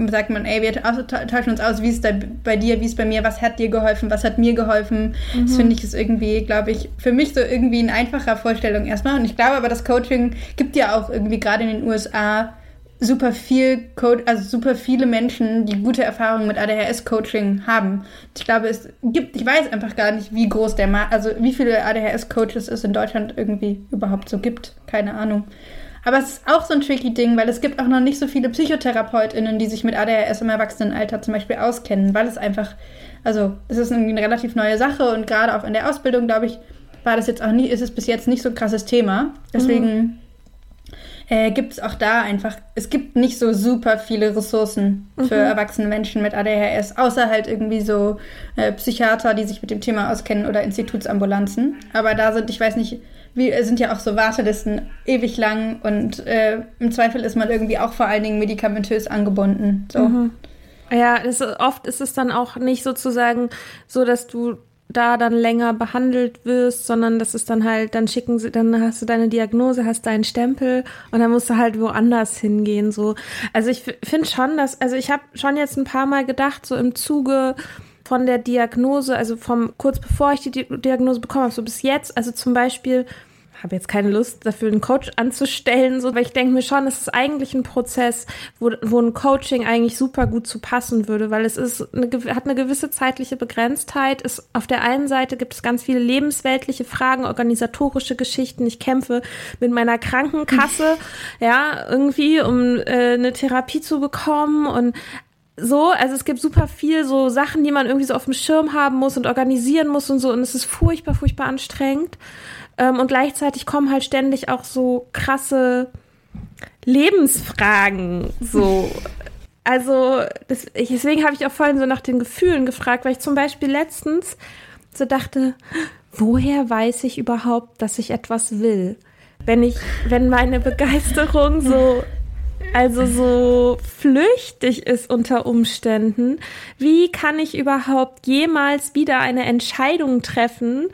S2: sagt man, ey, wir tauschen uns aus, wie ist da bei dir, wie ist bei mir, was hat dir geholfen, was hat mir geholfen. Mhm. Das finde ich ist irgendwie, glaube ich, für mich so irgendwie eine einfache Vorstellung erstmal. Und ich glaube aber, das Coaching gibt ja auch irgendwie gerade in den USA super viel Code, also super viele Menschen, die gute Erfahrungen mit ADHS-Coaching haben. Ich glaube, es gibt, ich weiß einfach gar nicht, wie groß der Markt, also wie viele ADHS-Coaches es in Deutschland irgendwie überhaupt so gibt. Keine Ahnung. Aber es ist auch so ein tricky Ding, weil es gibt auch noch nicht so viele PsychotherapeutInnen, die sich mit ADHS im Erwachsenenalter zum Beispiel auskennen, weil es einfach, also es ist eine relativ neue Sache und gerade auch in der Ausbildung, glaube ich, war das jetzt auch nie, ist es bis jetzt nicht so ein krasses Thema. Deswegen mhm äh, gibt es auch da einfach, es gibt nicht so super viele Ressourcen für mhm. erwachsene Menschen mit ADHS, außer halt irgendwie so äh, Psychiater, die sich mit dem Thema auskennen oder Institutsambulanzen. Aber da sind, ich weiß nicht, wie, sind ja auch so Wartelisten ewig lang und äh, im Zweifel ist man irgendwie auch vor allen Dingen medikamentös angebunden. So. Mhm.
S1: Ja, ist, oft ist es dann auch nicht sozusagen so, dass du da dann länger behandelt wirst, sondern das ist dann halt, dann schicken sie, dann hast du deine Diagnose, hast deinen Stempel und dann musst du halt woanders hingehen. So, also ich finde schon, dass, also ich habe schon jetzt ein paar Mal gedacht, so im Zuge von der Diagnose, also vom kurz bevor ich die Diagnose bekommen habe, so bis jetzt, also zum Beispiel habe jetzt keine Lust dafür einen Coach anzustellen, so, weil ich denke mir schon, es ist eigentlich ein Prozess, wo, wo ein Coaching eigentlich super gut zu passen würde, weil es ist eine, hat eine gewisse zeitliche Begrenztheit. Es, auf der einen Seite gibt es ganz viele lebensweltliche Fragen, organisatorische Geschichten. Ich kämpfe mit meiner Krankenkasse, ja, irgendwie, um äh, eine Therapie zu bekommen und so, also es gibt super viel so Sachen, die man irgendwie so auf dem Schirm haben muss und organisieren muss und so und es ist furchtbar, furchtbar anstrengend. Ähm, und gleichzeitig kommen halt ständig auch so krasse Lebensfragen. So. Also, das, deswegen habe ich auch vorhin so nach den Gefühlen gefragt, weil ich zum Beispiel letztens so dachte, woher weiß ich überhaupt, dass ich etwas will? Wenn ich, wenn meine Begeisterung so also so flüchtig ist unter Umständen, wie kann ich überhaupt jemals wieder eine Entscheidung treffen,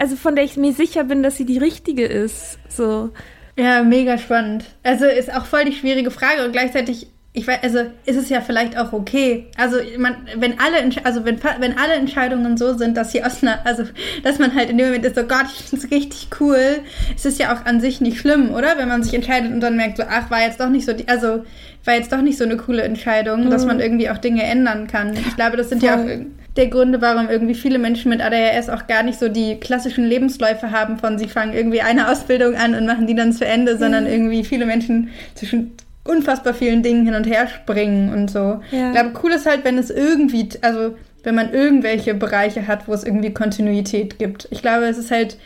S1: also von der ich mir sicher bin, dass sie die richtige ist, so.
S2: Ja, mega spannend. Also ist auch voll die schwierige Frage und gleichzeitig ich weiß, also ist es ja vielleicht auch okay. Also man, wenn alle, also wenn, wenn alle Entscheidungen so sind, dass sie aus einer, also dass man halt in dem Moment ist, so Gott, ich finde es richtig cool, es ist ja auch an sich nicht schlimm, oder? Wenn man sich entscheidet und dann merkt, so, ach, war jetzt doch nicht so, die, also war jetzt doch nicht so eine coole Entscheidung, mhm. dass man irgendwie auch Dinge ändern kann. Ich glaube, das sind Voll. ja auch der Gründe, warum irgendwie viele Menschen mit ADHS auch gar nicht so die klassischen Lebensläufe haben von sie fangen irgendwie eine Ausbildung an und machen die dann zu Ende, sondern mhm. irgendwie viele Menschen zwischen unfassbar vielen Dingen hin und her springen und so. Ja. Ich glaube, cool ist halt, wenn es irgendwie, also wenn man irgendwelche Bereiche hat, wo es irgendwie Kontinuität gibt. Ich glaube, es ist halt,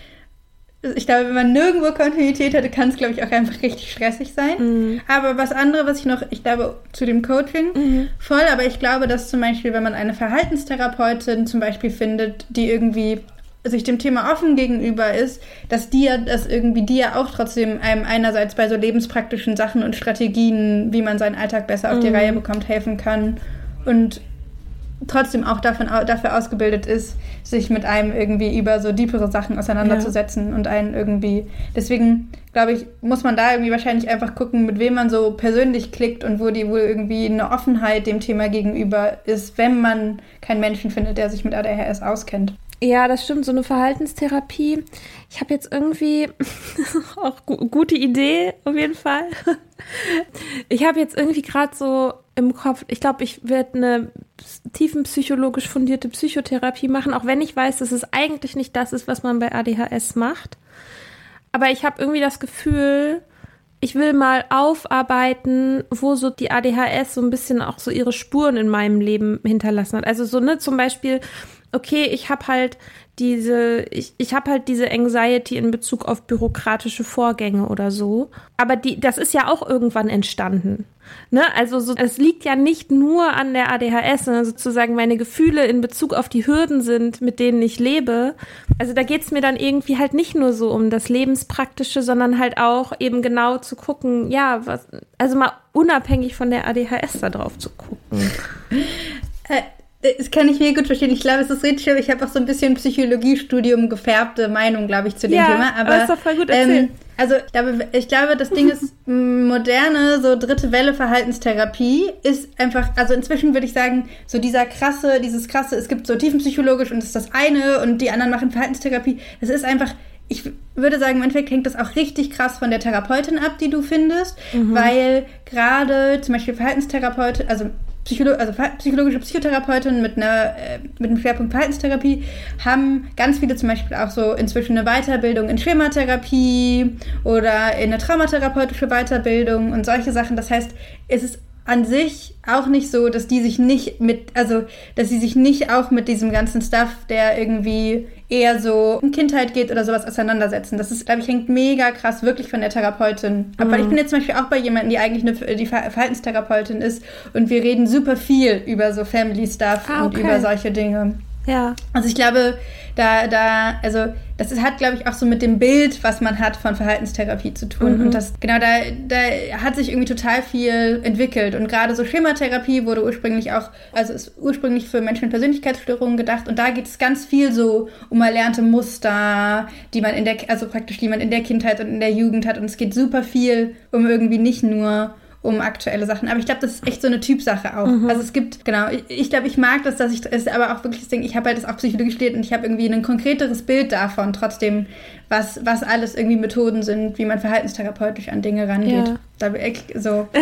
S2: ich glaube, wenn man nirgendwo Kontinuität hätte, kann es, glaube ich, auch einfach richtig stressig sein. Mhm. Aber was andere, was ich noch, ich glaube, zu dem Coaching mhm. voll, aber ich glaube, dass zum Beispiel, wenn man eine Verhaltenstherapeutin zum Beispiel findet, die irgendwie sich dem Thema offen gegenüber ist, dass die ja, dass irgendwie die ja auch trotzdem einem einerseits bei so lebenspraktischen Sachen und Strategien, wie man seinen Alltag besser auf die mhm. Reihe bekommt, helfen kann und trotzdem auch davon, dafür ausgebildet ist, sich mit einem irgendwie über so deepere Sachen auseinanderzusetzen ja. und einen irgendwie. Deswegen glaube ich, muss man da irgendwie wahrscheinlich einfach gucken, mit wem man so persönlich klickt und wo die wohl irgendwie eine Offenheit dem Thema gegenüber ist, wenn man keinen Menschen findet, der sich mit ADHS auskennt.
S1: Ja, das stimmt, so eine Verhaltenstherapie. Ich habe jetzt irgendwie auch gu gute Idee auf jeden Fall. Ich habe jetzt irgendwie gerade so im Kopf, ich glaube, ich werde eine tiefenpsychologisch fundierte Psychotherapie machen, auch wenn ich weiß, dass es eigentlich nicht das ist, was man bei ADHS macht. Aber ich habe irgendwie das Gefühl, ich will mal aufarbeiten, wo so die ADHS so ein bisschen auch so ihre Spuren in meinem Leben hinterlassen hat. Also so, ne, zum Beispiel okay, ich habe halt diese, ich, ich habe halt diese Anxiety in Bezug auf bürokratische Vorgänge oder so. Aber die, das ist ja auch irgendwann entstanden. Ne? Also so, es liegt ja nicht nur an der ADHS, sondern sozusagen meine Gefühle in Bezug auf die Hürden sind, mit denen ich lebe. Also da geht es mir dann irgendwie halt nicht nur so um das Lebenspraktische, sondern halt auch eben genau zu gucken, ja, was, also mal unabhängig von der ADHS da drauf zu gucken.
S2: Äh, das kann ich mir gut verstehen. Ich glaube, es ist richtig schön. Ich habe auch so ein bisschen Psychologiestudium gefärbte Meinung, glaube ich, zu dem
S1: ja,
S2: Thema.
S1: Aber ist doch voll gut ähm,
S2: also ich glaube, ich glaube, das Ding ist, moderne, so dritte Welle Verhaltenstherapie ist einfach, also inzwischen würde ich sagen, so dieser krasse, dieses krasse, es gibt so tiefenpsychologisch und das ist das eine und die anderen machen Verhaltenstherapie. Das ist einfach, ich würde sagen, im Endeffekt hängt das auch richtig krass von der Therapeutin ab, die du findest, mhm. weil gerade zum Beispiel Verhaltenstherapeutin, also Psycholo also psychologische Psychotherapeutin mit, einer, äh, mit einem Schwerpunkt Verhaltenstherapie haben ganz viele zum Beispiel auch so inzwischen eine Weiterbildung in Schematherapie oder in eine traumatherapeutische Weiterbildung und solche Sachen. Das heißt, es ist an sich auch nicht so, dass die sich nicht mit, also, dass sie sich nicht auch mit diesem ganzen Stuff, der irgendwie eher so um Kindheit geht oder sowas auseinandersetzen. Das ist, glaube ich, hängt mega krass wirklich von der Therapeutin ab. Mhm. Weil ich bin jetzt zum Beispiel auch bei jemandem, die eigentlich eine, die Verhaltenstherapeutin ist und wir reden super viel über so Family Stuff ah, okay. und über solche Dinge.
S1: Ja.
S2: Also ich glaube, da, da, also das ist, hat, glaube ich, auch so mit dem Bild, was man hat von Verhaltenstherapie zu tun. Mhm. Und das, genau, da, da hat sich irgendwie total viel entwickelt. Und gerade so Schematherapie wurde ursprünglich auch, also ist ursprünglich für Menschen mit Persönlichkeitsstörungen gedacht. Und da geht es ganz viel so um erlernte Muster, die man in der, also praktisch, die man in der Kindheit und in der Jugend hat. Und es geht super viel um irgendwie nicht nur um aktuelle Sachen. Aber ich glaube, das ist echt so eine Typsache auch. Mhm. Also es gibt, genau, ich, ich glaube, ich mag das, dass ich, ist aber auch wirklich das Ding, ich habe halt das auch Psychologie studiert und ich habe irgendwie ein konkreteres Bild davon, trotzdem, was, was alles irgendwie Methoden sind, wie man verhaltenstherapeutisch an Dinge rangeht. Ja. Da, so.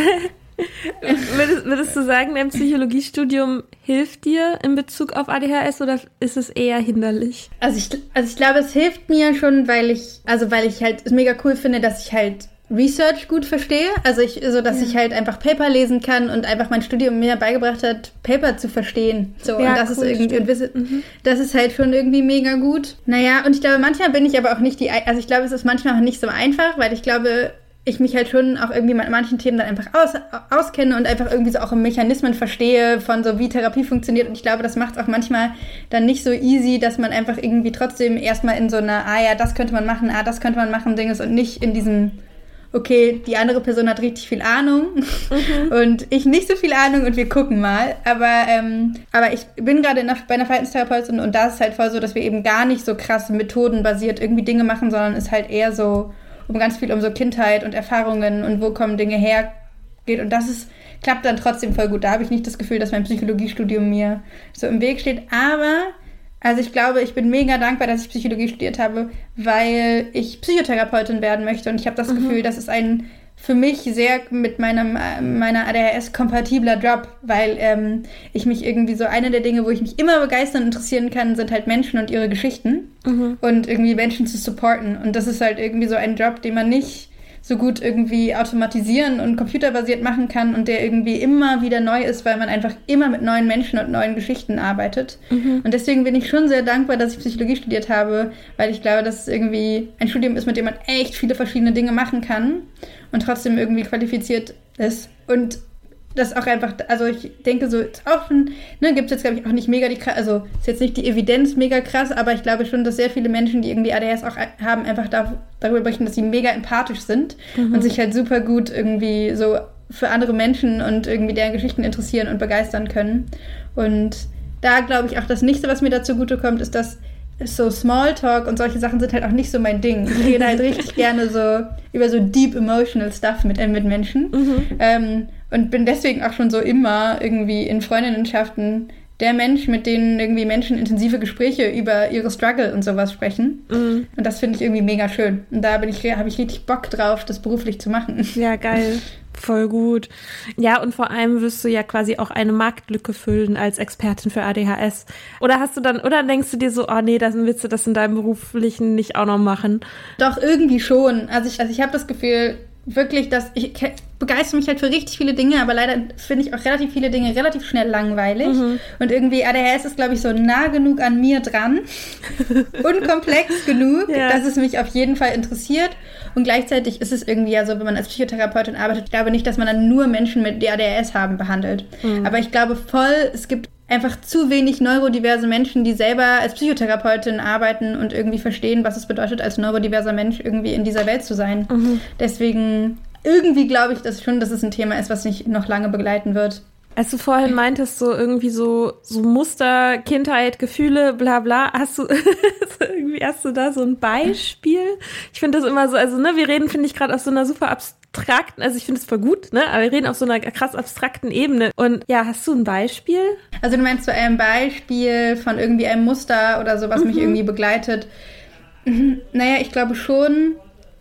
S1: würdest, würdest, du sagen, dein Psychologiestudium hilft dir in Bezug auf ADHS oder ist es eher hinderlich?
S2: Also ich, also ich glaube, es hilft mir schon, weil ich, also weil ich halt es mega cool finde, dass ich halt Research gut verstehe. Also ich, so dass ja. ich halt einfach Paper lesen kann und einfach mein Studium mir beigebracht hat, Paper zu verstehen. So, ja, und das cool, ist irgendwie, und wisse, mhm. das ist halt schon irgendwie mega gut. Naja, und ich glaube, manchmal bin ich aber auch nicht die, also ich glaube, es ist manchmal auch nicht so einfach, weil ich glaube, ich mich halt schon auch irgendwie mit manchen Themen dann einfach aus, auskenne und einfach irgendwie so auch im Mechanismen verstehe von so, wie Therapie funktioniert. Und ich glaube, das macht es auch manchmal dann nicht so easy, dass man einfach irgendwie trotzdem erstmal in so einer, ah ja, das könnte man machen, ah, das könnte man machen, Ding ist und nicht in diesem, okay, die andere Person hat richtig viel Ahnung mhm. und ich nicht so viel Ahnung und wir gucken mal. Aber, ähm, aber ich bin gerade bei einer Verhaltenstherapeutin und da ist es halt voll so, dass wir eben gar nicht so krass methodenbasiert irgendwie Dinge machen, sondern es halt eher so um ganz viel um so Kindheit und Erfahrungen und wo kommen Dinge her geht. Und das ist, klappt dann trotzdem voll gut. Da habe ich nicht das Gefühl, dass mein Psychologiestudium mir so im Weg steht. Aber, also ich glaube, ich bin mega dankbar, dass ich Psychologie studiert habe, weil ich Psychotherapeutin werden möchte. Und ich habe das mhm. Gefühl, das ist ein für mich sehr mit meinem, meiner ADHS kompatibler Job, weil ähm, ich mich irgendwie so, eine der Dinge, wo ich mich immer begeistern und interessieren kann, sind halt Menschen und ihre Geschichten mhm. und irgendwie Menschen zu supporten. Und das ist halt irgendwie so ein Job, den man nicht so gut irgendwie automatisieren und computerbasiert machen kann und der irgendwie immer wieder neu ist, weil man einfach immer mit neuen Menschen und neuen Geschichten arbeitet. Mhm. Und deswegen bin ich schon sehr dankbar, dass ich Psychologie studiert habe, weil ich glaube, dass es irgendwie ein Studium ist, mit dem man echt viele verschiedene Dinge machen kann und trotzdem irgendwie qualifiziert ist. Und das auch einfach, also ich denke so, auch schon, ne, gibt es jetzt, glaube ich, auch nicht mega die, also ist jetzt nicht die Evidenz mega krass, aber ich glaube schon, dass sehr viele Menschen, die irgendwie ADHS auch haben, einfach da, darüber berichten, dass sie mega empathisch sind mhm. und sich halt super gut irgendwie so für andere Menschen und irgendwie deren Geschichten interessieren und begeistern können. Und da glaube ich auch, das nächste, was mir dazu gute kommt, ist, dass so Smalltalk und solche Sachen sind halt auch nicht so mein Ding. Ich rede halt richtig gerne so über so deep emotional stuff mit, äh, mit Menschen. Mhm. Ähm, und bin deswegen auch schon so immer irgendwie in Freundinnenschaften der Mensch, mit denen irgendwie Menschen intensive Gespräche über ihre Struggle und sowas sprechen. Mhm. Und das finde ich irgendwie mega schön. Und da bin ich, habe ich richtig Bock drauf, das beruflich zu machen.
S1: Ja, geil. Voll gut. Ja, und vor allem wirst du ja quasi auch eine Marktlücke füllen als Expertin für ADHS. Oder hast du dann, oder denkst du dir so, oh nee, das willst du das in deinem beruflichen nicht auch noch machen?
S2: Doch, irgendwie schon. Also ich, also ich habe das Gefühl, wirklich, dass ich begeistere mich halt für richtig viele Dinge, aber leider finde ich auch relativ viele Dinge relativ schnell langweilig. Mhm. Und irgendwie ADHS ist, glaube ich, so nah genug an mir dran und komplex genug, ja. dass es mich auf jeden Fall interessiert. Und gleichzeitig ist es irgendwie ja so, wenn man als Psychotherapeutin arbeitet, ich glaube nicht, dass man dann nur Menschen mit ADHS haben behandelt. Mhm. Aber ich glaube voll, es gibt einfach zu wenig neurodiverse Menschen, die selber als Psychotherapeutin arbeiten und irgendwie verstehen, was es bedeutet, als neurodiverser Mensch irgendwie in dieser Welt zu sein. Mhm. Deswegen irgendwie glaube ich dass schon, dass es ein Thema ist, was mich noch lange begleiten wird.
S1: Als du vorhin meintest, so irgendwie so, so Muster, Kindheit, Gefühle, bla bla, hast du irgendwie hast du da so ein Beispiel? Ich finde das immer so, also ne, wir reden, finde ich, gerade auf so einer super abstrakten, also ich finde es voll gut, ne? Aber wir reden auf so einer krass abstrakten Ebene. Und ja, hast du ein Beispiel?
S2: Also du meinst so ein Beispiel von irgendwie einem Muster oder so, was mhm. mich irgendwie begleitet? Mhm. Naja, ich glaube schon,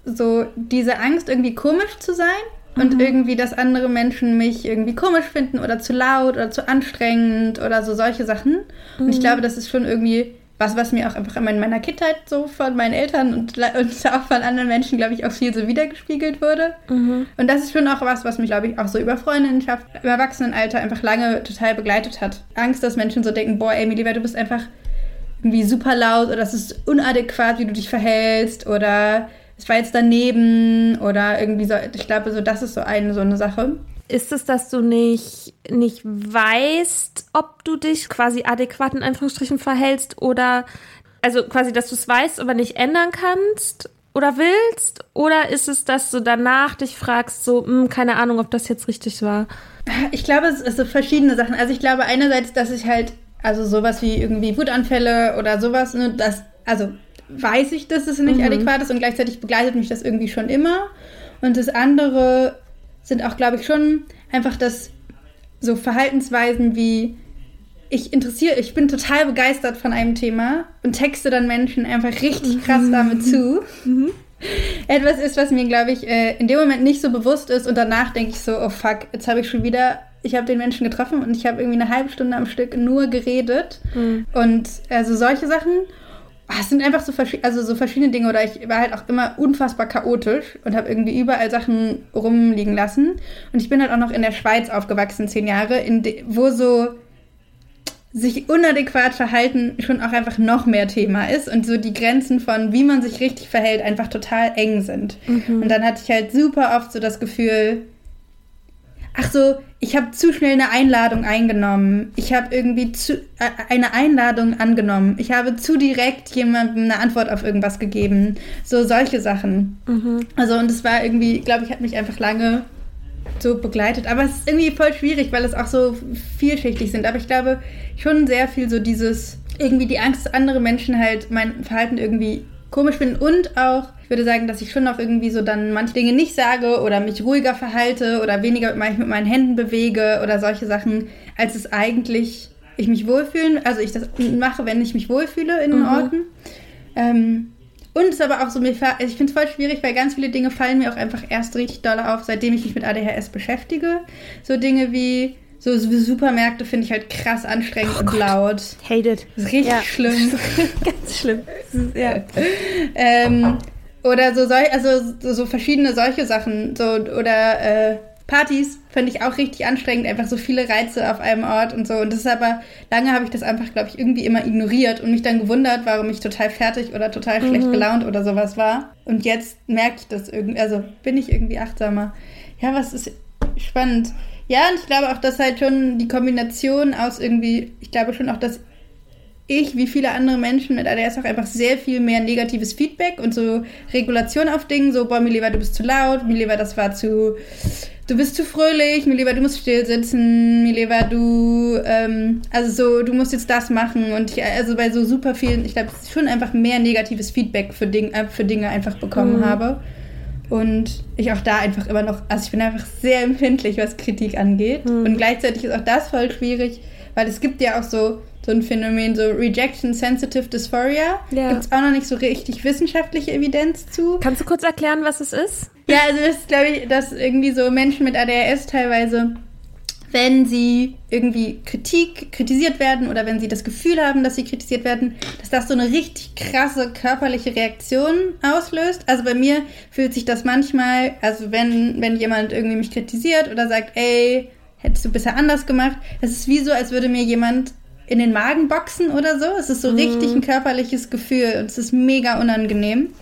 S2: so diese Angst, irgendwie komisch zu sein und mhm. irgendwie, dass andere Menschen mich irgendwie komisch finden oder zu laut oder zu anstrengend oder so solche Sachen. Mhm. Und ich mhm. glaube, das ist schon irgendwie was, was mir auch einfach in meiner Kindheit so von meinen Eltern und, und auch von anderen Menschen, glaube ich, auch viel so wiedergespiegelt wurde. Mhm. Und das ist schon auch was, was mich, glaube ich, auch so über Freundinnenschaft, im Erwachsenenalter einfach lange total begleitet hat. Angst, dass Menschen so denken, boah, Emily, du bist einfach irgendwie super laut oder es ist unadäquat, wie du dich verhältst oder es war jetzt daneben oder irgendwie so, ich glaube, so das ist so eine so eine Sache.
S1: Ist es, dass du nicht, nicht weißt, ob du dich quasi adäquat in Anführungsstrichen verhältst oder also quasi, dass du es weißt, aber nicht ändern kannst oder willst? Oder ist es, dass du danach dich fragst, so, mh, hm, keine Ahnung, ob das jetzt richtig war?
S2: Ich glaube, es sind so verschiedene Sachen. Also ich glaube einerseits, dass ich halt, also sowas wie irgendwie Wutanfälle oder sowas, ne, das, also weiß ich, dass es nicht mhm. adäquat ist und gleichzeitig begleitet mich das irgendwie schon immer. Und das andere sind auch, glaube ich, schon einfach das so Verhaltensweisen wie ich interessiere, ich bin total begeistert von einem Thema und texte dann Menschen einfach richtig krass mhm. damit zu. Mhm. Etwas ist, was mir, glaube ich, äh, in dem Moment nicht so bewusst ist und danach denke ich so, oh fuck, jetzt habe ich schon wieder, ich habe den Menschen getroffen und ich habe irgendwie eine halbe Stunde am Stück nur geredet. Mhm. Und also solche Sachen es sind einfach so, also so verschiedene Dinge. Oder ich war halt auch immer unfassbar chaotisch und habe irgendwie überall Sachen rumliegen lassen. Und ich bin halt auch noch in der Schweiz aufgewachsen, zehn Jahre, wo so sich unadäquat verhalten schon auch einfach noch mehr Thema ist und so die Grenzen von, wie man sich richtig verhält, einfach total eng sind. Mhm. Und dann hatte ich halt super oft so das Gefühl, ach so, ich habe zu schnell eine Einladung eingenommen. Ich habe irgendwie zu, äh, eine Einladung angenommen. Ich habe zu direkt jemandem eine Antwort auf irgendwas gegeben. So solche Sachen. Mhm. Also und es war irgendwie, glaube ich, hat mich einfach lange so begleitet. Aber es ist irgendwie voll schwierig, weil es auch so vielschichtig sind. Aber ich glaube schon sehr viel so dieses, irgendwie die Angst, dass andere Menschen halt mein Verhalten irgendwie komisch finden und auch, ich würde sagen, dass ich schon auch irgendwie so dann manche Dinge nicht sage oder mich ruhiger verhalte oder weniger mit, mit meinen Händen bewege oder solche Sachen, als es eigentlich ich mich wohlfühlen, also ich das mache, wenn ich mich wohlfühle in den mhm. Orten. Ähm, und es ist aber auch so, mir, ich finde es voll schwierig, weil ganz viele Dinge fallen mir auch einfach erst richtig doll auf, seitdem ich mich mit ADHS beschäftige. So Dinge wie, so Supermärkte finde ich halt krass anstrengend oh und Gott. laut.
S1: Hate it.
S2: Das ist richtig ja. schlimm.
S1: Ganz schlimm. Ja.
S2: ähm, oder so, also so, so, verschiedene solche Sachen. So, oder äh, Partys finde ich auch richtig anstrengend, einfach so viele Reize auf einem Ort und so. Und das ist aber, lange habe ich das einfach, glaube ich, irgendwie immer ignoriert und mich dann gewundert, warum ich total fertig oder total mhm. schlecht gelaunt oder sowas war. Und jetzt merke ich das irgendwie, also bin ich irgendwie achtsamer. Ja, was ist spannend. Ja, und ich glaube auch, dass halt schon die Kombination aus irgendwie, ich glaube schon auch, dass ich, wie viele andere Menschen mit ADS auch einfach sehr viel mehr negatives Feedback und so Regulation auf Dingen, so, boah, mir lieber, du bist zu laut, mir lieber, das war zu du bist zu fröhlich, mir lieber, du musst still sitzen, mir lieber, du, ähm, also so, du musst jetzt das machen und ich, also bei so super vielen, ich glaube, schon einfach mehr negatives Feedback für, Ding, äh, für Dinge einfach bekommen mhm. habe. Und ich auch da einfach immer noch, also ich bin einfach sehr empfindlich, was Kritik angeht. Mhm. Und gleichzeitig ist auch das voll schwierig, weil es gibt ja auch so, so ein Phänomen, so Rejection Sensitive Dysphoria. Ja. Gibt es auch noch nicht so richtig wissenschaftliche Evidenz zu.
S1: Kannst du kurz erklären, was es ist?
S2: Ja, also das ist, glaube ich, dass irgendwie so Menschen mit ADHS teilweise, wenn sie irgendwie Kritik, kritisiert werden oder wenn sie das Gefühl haben, dass sie kritisiert werden, dass das so eine richtig krasse körperliche Reaktion auslöst. Also bei mir fühlt sich das manchmal, also wenn, wenn jemand irgendwie mich kritisiert oder sagt, ey, hättest du bisher anders gemacht, es ist wie so, als würde mir jemand in den Magen boxen oder so. Es ist so mhm. richtig ein körperliches Gefühl und es ist mega unangenehm.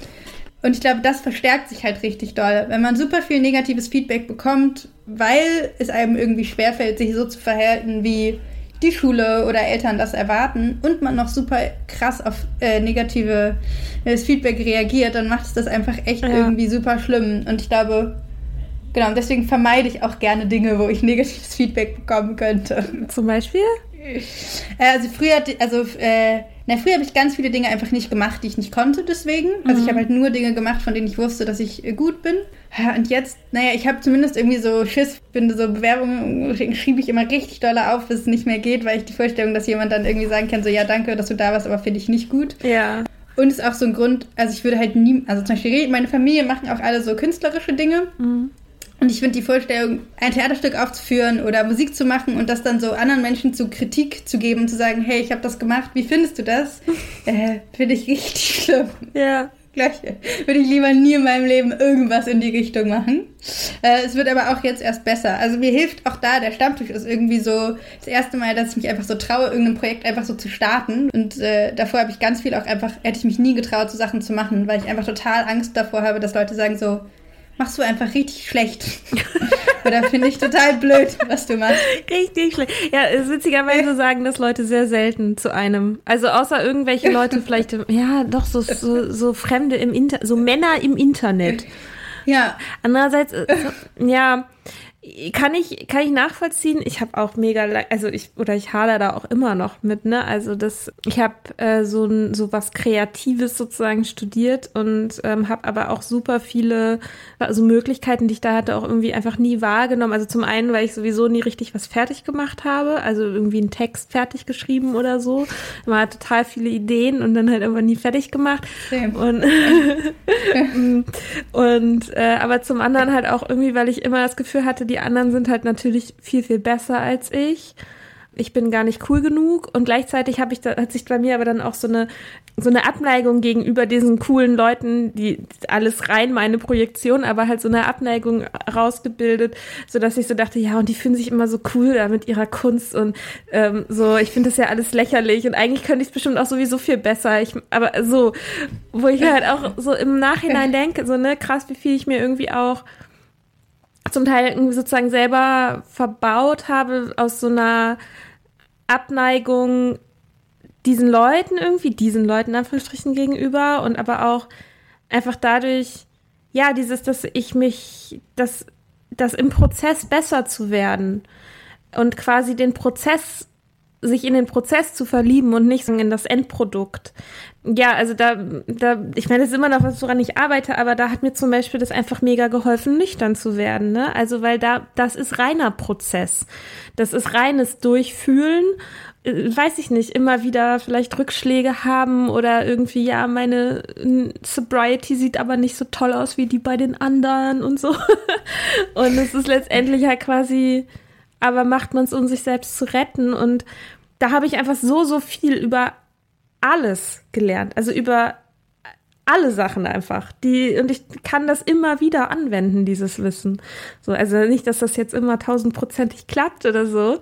S2: Und ich glaube, das verstärkt sich halt richtig doll. Wenn man super viel negatives Feedback bekommt, weil es einem irgendwie schwerfällt, sich so zu verhalten, wie die Schule oder Eltern das erwarten und man noch super krass auf äh, negative äh, Feedback reagiert, dann macht es das einfach echt ja. irgendwie super schlimm. Und ich glaube, genau, deswegen vermeide ich auch gerne Dinge, wo ich negatives Feedback bekommen könnte.
S1: Zum Beispiel?
S2: Äh, also früher, also äh, na, früher habe ich ganz viele Dinge einfach nicht gemacht, die ich nicht konnte, deswegen. Also mhm. ich habe halt nur Dinge gemacht, von denen ich wusste, dass ich gut bin. Und jetzt, naja, ich habe zumindest irgendwie so Schiss, bin so Bewerbungen schiebe ich immer richtig doll auf, bis es nicht mehr geht, weil ich die Vorstellung, dass jemand dann irgendwie sagen kann, so ja, danke, dass du da warst, aber finde ich nicht gut.
S1: Ja.
S2: Und ist auch so ein Grund, also ich würde halt nie, also zum Beispiel meine Familie machen auch alle so künstlerische Dinge. Mhm. Und ich finde die Vorstellung, ein Theaterstück aufzuführen oder Musik zu machen und das dann so anderen Menschen zu Kritik zu geben und zu sagen, hey, ich habe das gemacht, wie findest du das? äh, finde ich richtig schlimm.
S1: Ja.
S2: Gleiche. Würde ich lieber nie in meinem Leben irgendwas in die Richtung machen. Äh, es wird aber auch jetzt erst besser. Also mir hilft auch da, der Stammtisch ist irgendwie so das erste Mal, dass ich mich einfach so traue, irgendein Projekt einfach so zu starten. Und äh, davor habe ich ganz viel auch einfach, hätte ich mich nie getraut, so Sachen zu machen, weil ich einfach total Angst davor habe, dass Leute sagen so, machst du einfach richtig schlecht. Oder finde ich total blöd, was du machst.
S1: Richtig schlecht. Ja, es ist witzigerweise sagen das Leute sehr selten zu einem. Also außer irgendwelche Leute vielleicht, ja, doch so, so, so Fremde im Internet, so Männer im Internet.
S2: Ja.
S1: Andererseits, äh, ja, kann ich, kann ich nachvollziehen. Ich habe auch mega, also ich, oder ich hader da auch immer noch mit, ne? Also das, ich habe äh, so, ein, so was Kreatives sozusagen studiert und ähm, habe aber auch super viele, also Möglichkeiten, die ich da hatte, auch irgendwie einfach nie wahrgenommen. Also zum einen, weil ich sowieso nie richtig was fertig gemacht habe, also irgendwie einen Text fertig geschrieben oder so. Man hat total viele Ideen und dann halt einfach nie fertig gemacht. Same. Und, und äh, aber zum anderen halt auch irgendwie, weil ich immer das Gefühl hatte, die anderen sind halt natürlich viel, viel besser als ich. ich bin gar nicht cool genug und gleichzeitig habe ich da, hat sich bei mir aber dann auch so eine so eine Abneigung gegenüber diesen coolen Leuten, die alles rein meine Projektion, aber halt so eine Abneigung rausgebildet, so dass ich so dachte, ja und die fühlen sich immer so cool da mit ihrer Kunst und ähm, so, ich finde das ja alles lächerlich und eigentlich könnte ich es bestimmt auch sowieso viel besser. Ich, aber so, wo ich halt auch so im Nachhinein denke, so ne krass, wie viel ich mir irgendwie auch zum Teil sozusagen selber verbaut habe aus so einer Abneigung diesen Leuten irgendwie, diesen Leuten Anführungsstrichen gegenüber und aber auch einfach dadurch, ja, dieses, dass ich mich, dass, das im Prozess besser zu werden und quasi den Prozess, sich in den Prozess zu verlieben und nicht in das Endprodukt. Ja, also da, da, ich meine, das ist immer noch was, woran ich arbeite, aber da hat mir zum Beispiel das einfach mega geholfen, nüchtern zu werden, ne? Also, weil da, das ist reiner Prozess. Das ist reines Durchfühlen äh, weiß ich nicht, immer wieder vielleicht Rückschläge haben oder irgendwie, ja, meine Sobriety sieht aber nicht so toll aus wie die bei den anderen und so. und es ist letztendlich halt quasi, aber macht man es, um sich selbst zu retten. Und da habe ich einfach so, so viel über alles gelernt. Also über alle Sachen einfach. Die, und ich kann das immer wieder anwenden, dieses Wissen. So, also nicht, dass das jetzt immer tausendprozentig klappt oder so.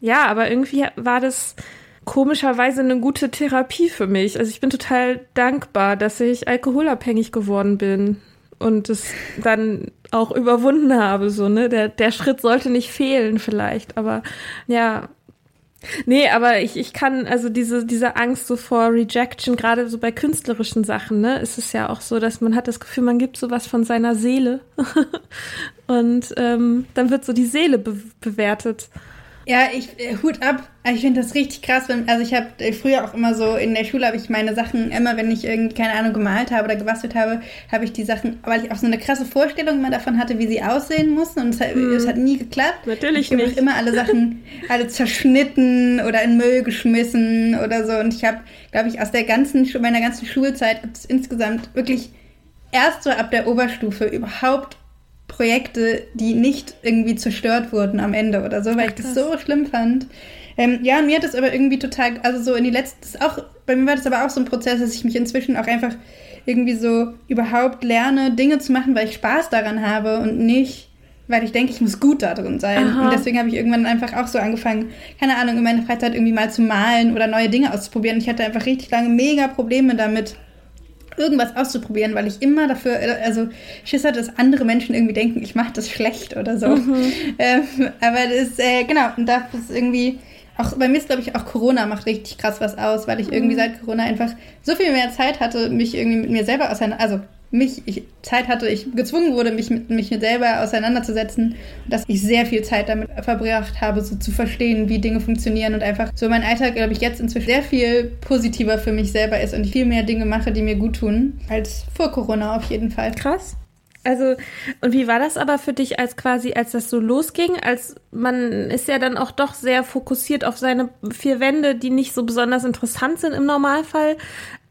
S1: Ja, aber irgendwie war das komischerweise eine gute Therapie für mich. Also ich bin total dankbar, dass ich alkoholabhängig geworden bin und es dann auch überwunden habe. So, ne? Der, der Schritt sollte nicht fehlen, vielleicht. Aber ja, Nee, aber ich, ich kann, also diese, diese Angst so vor Rejection, gerade so bei künstlerischen Sachen, ne, ist es ja auch so, dass man hat das Gefühl, man gibt sowas von seiner Seele. und ähm, dann wird so die Seele be bewertet.
S2: Ja, ich äh, Hut ab. Ich finde das richtig krass. Wenn, also ich habe äh, früher auch immer so in der Schule habe ich meine Sachen immer, wenn ich irgendwie keine Ahnung gemalt habe oder gebastelt habe, habe ich die Sachen, weil ich auch so eine krasse Vorstellung immer davon hatte, wie sie aussehen mussten und es hat, mm. es hat nie geklappt.
S1: Natürlich
S2: ich
S1: nicht.
S2: immer alle Sachen alle zerschnitten oder in Müll geschmissen oder so. Und ich habe, glaube ich, aus der ganzen meiner ganzen Schulzeit gibt es insgesamt wirklich erst so ab der Oberstufe überhaupt Projekte, die nicht irgendwie zerstört wurden am Ende oder so, weil ich das so schlimm fand. Ähm, ja, mir hat das aber irgendwie total, also so in die letzten, auch, bei mir war das aber auch so ein Prozess, dass ich mich inzwischen auch einfach irgendwie so überhaupt lerne, Dinge zu machen, weil ich Spaß daran habe und nicht, weil ich denke, ich muss gut da drin sein. Aha. Und deswegen habe ich irgendwann einfach auch so angefangen, keine Ahnung, in meiner Freizeit irgendwie mal zu malen oder neue Dinge auszuprobieren. Ich hatte einfach richtig lange mega Probleme damit, irgendwas auszuprobieren, weil ich immer dafür, also Schiss hatte, dass andere Menschen irgendwie denken, ich mache das schlecht oder so. Mhm. Ähm, aber das, äh, genau, und das ist irgendwie, auch bei mir ist, glaube ich, auch Corona macht richtig krass was aus, weil ich irgendwie mhm. seit Corona einfach so viel mehr Zeit hatte, mich irgendwie mit mir selber auseinander, also mich ich Zeit hatte, ich gezwungen wurde, mich mit mich selber auseinanderzusetzen, dass ich sehr viel Zeit damit verbracht habe, so zu verstehen, wie Dinge funktionieren und einfach so mein Alltag, glaube ich, jetzt inzwischen sehr viel positiver für mich selber ist und viel mehr Dinge mache, die mir gut tun, als vor Corona auf jeden Fall.
S1: Krass. Also, und wie war das aber für dich, als quasi, als das so losging? Als man ist ja dann auch doch sehr fokussiert auf seine vier Wände, die nicht so besonders interessant sind im Normalfall.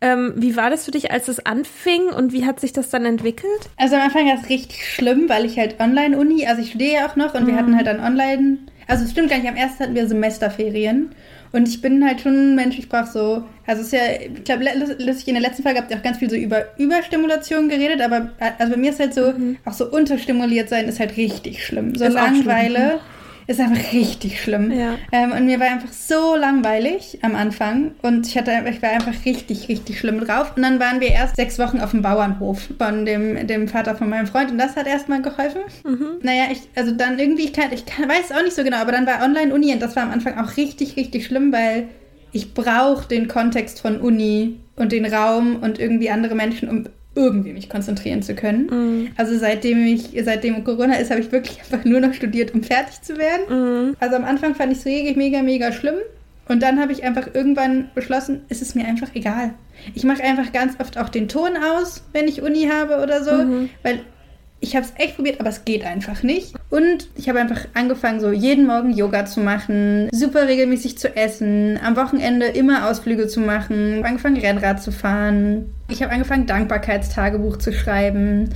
S1: Ähm, wie war das für dich, als es anfing und wie hat sich das dann entwickelt?
S2: Also am Anfang war es richtig schlimm, weil ich halt Online-Uni, also ich studiere ja auch noch und mhm. wir hatten halt dann Online, also es stimmt gar nicht, am ersten hatten wir Semesterferien und ich bin halt schon ein Mensch, ich brauche so, also es ist ja, ich glaube, ich in der letzten Folge habt ihr auch ganz viel so über Überstimulation geredet, aber also bei mir ist halt so, mhm. auch so unterstimuliert sein ist halt richtig schlimm. So ist Langeweile ist einfach richtig schlimm. Ja. Ähm, und mir war einfach so langweilig am Anfang und ich hatte, ich war einfach richtig, richtig schlimm drauf. Und dann waren wir erst sechs Wochen auf dem Bauernhof von dem, dem Vater von meinem Freund und das hat erstmal geholfen. Mhm. Naja, ich, also dann irgendwie, ich, kann, ich kann, weiß es auch nicht so genau, aber dann war Online-Uni und das war am Anfang auch richtig, richtig schlimm, weil ich brauche den Kontext von Uni und den Raum und irgendwie andere Menschen, um irgendwie mich konzentrieren zu können. Mhm. Also seitdem ich, seitdem Corona ist, habe ich wirklich einfach nur noch studiert, um fertig zu werden. Mhm. Also am Anfang fand ich es mega, mega, mega schlimm. Und dann habe ich einfach irgendwann beschlossen, es ist mir einfach egal. Ich mache einfach ganz oft auch den Ton aus, wenn ich Uni habe oder so, mhm. weil ich habe es echt probiert, aber es geht einfach nicht. Und ich habe einfach angefangen, so jeden Morgen Yoga zu machen, super regelmäßig zu essen, am Wochenende immer Ausflüge zu machen, angefangen Rennrad zu fahren. Ich habe angefangen, Dankbarkeitstagebuch zu schreiben.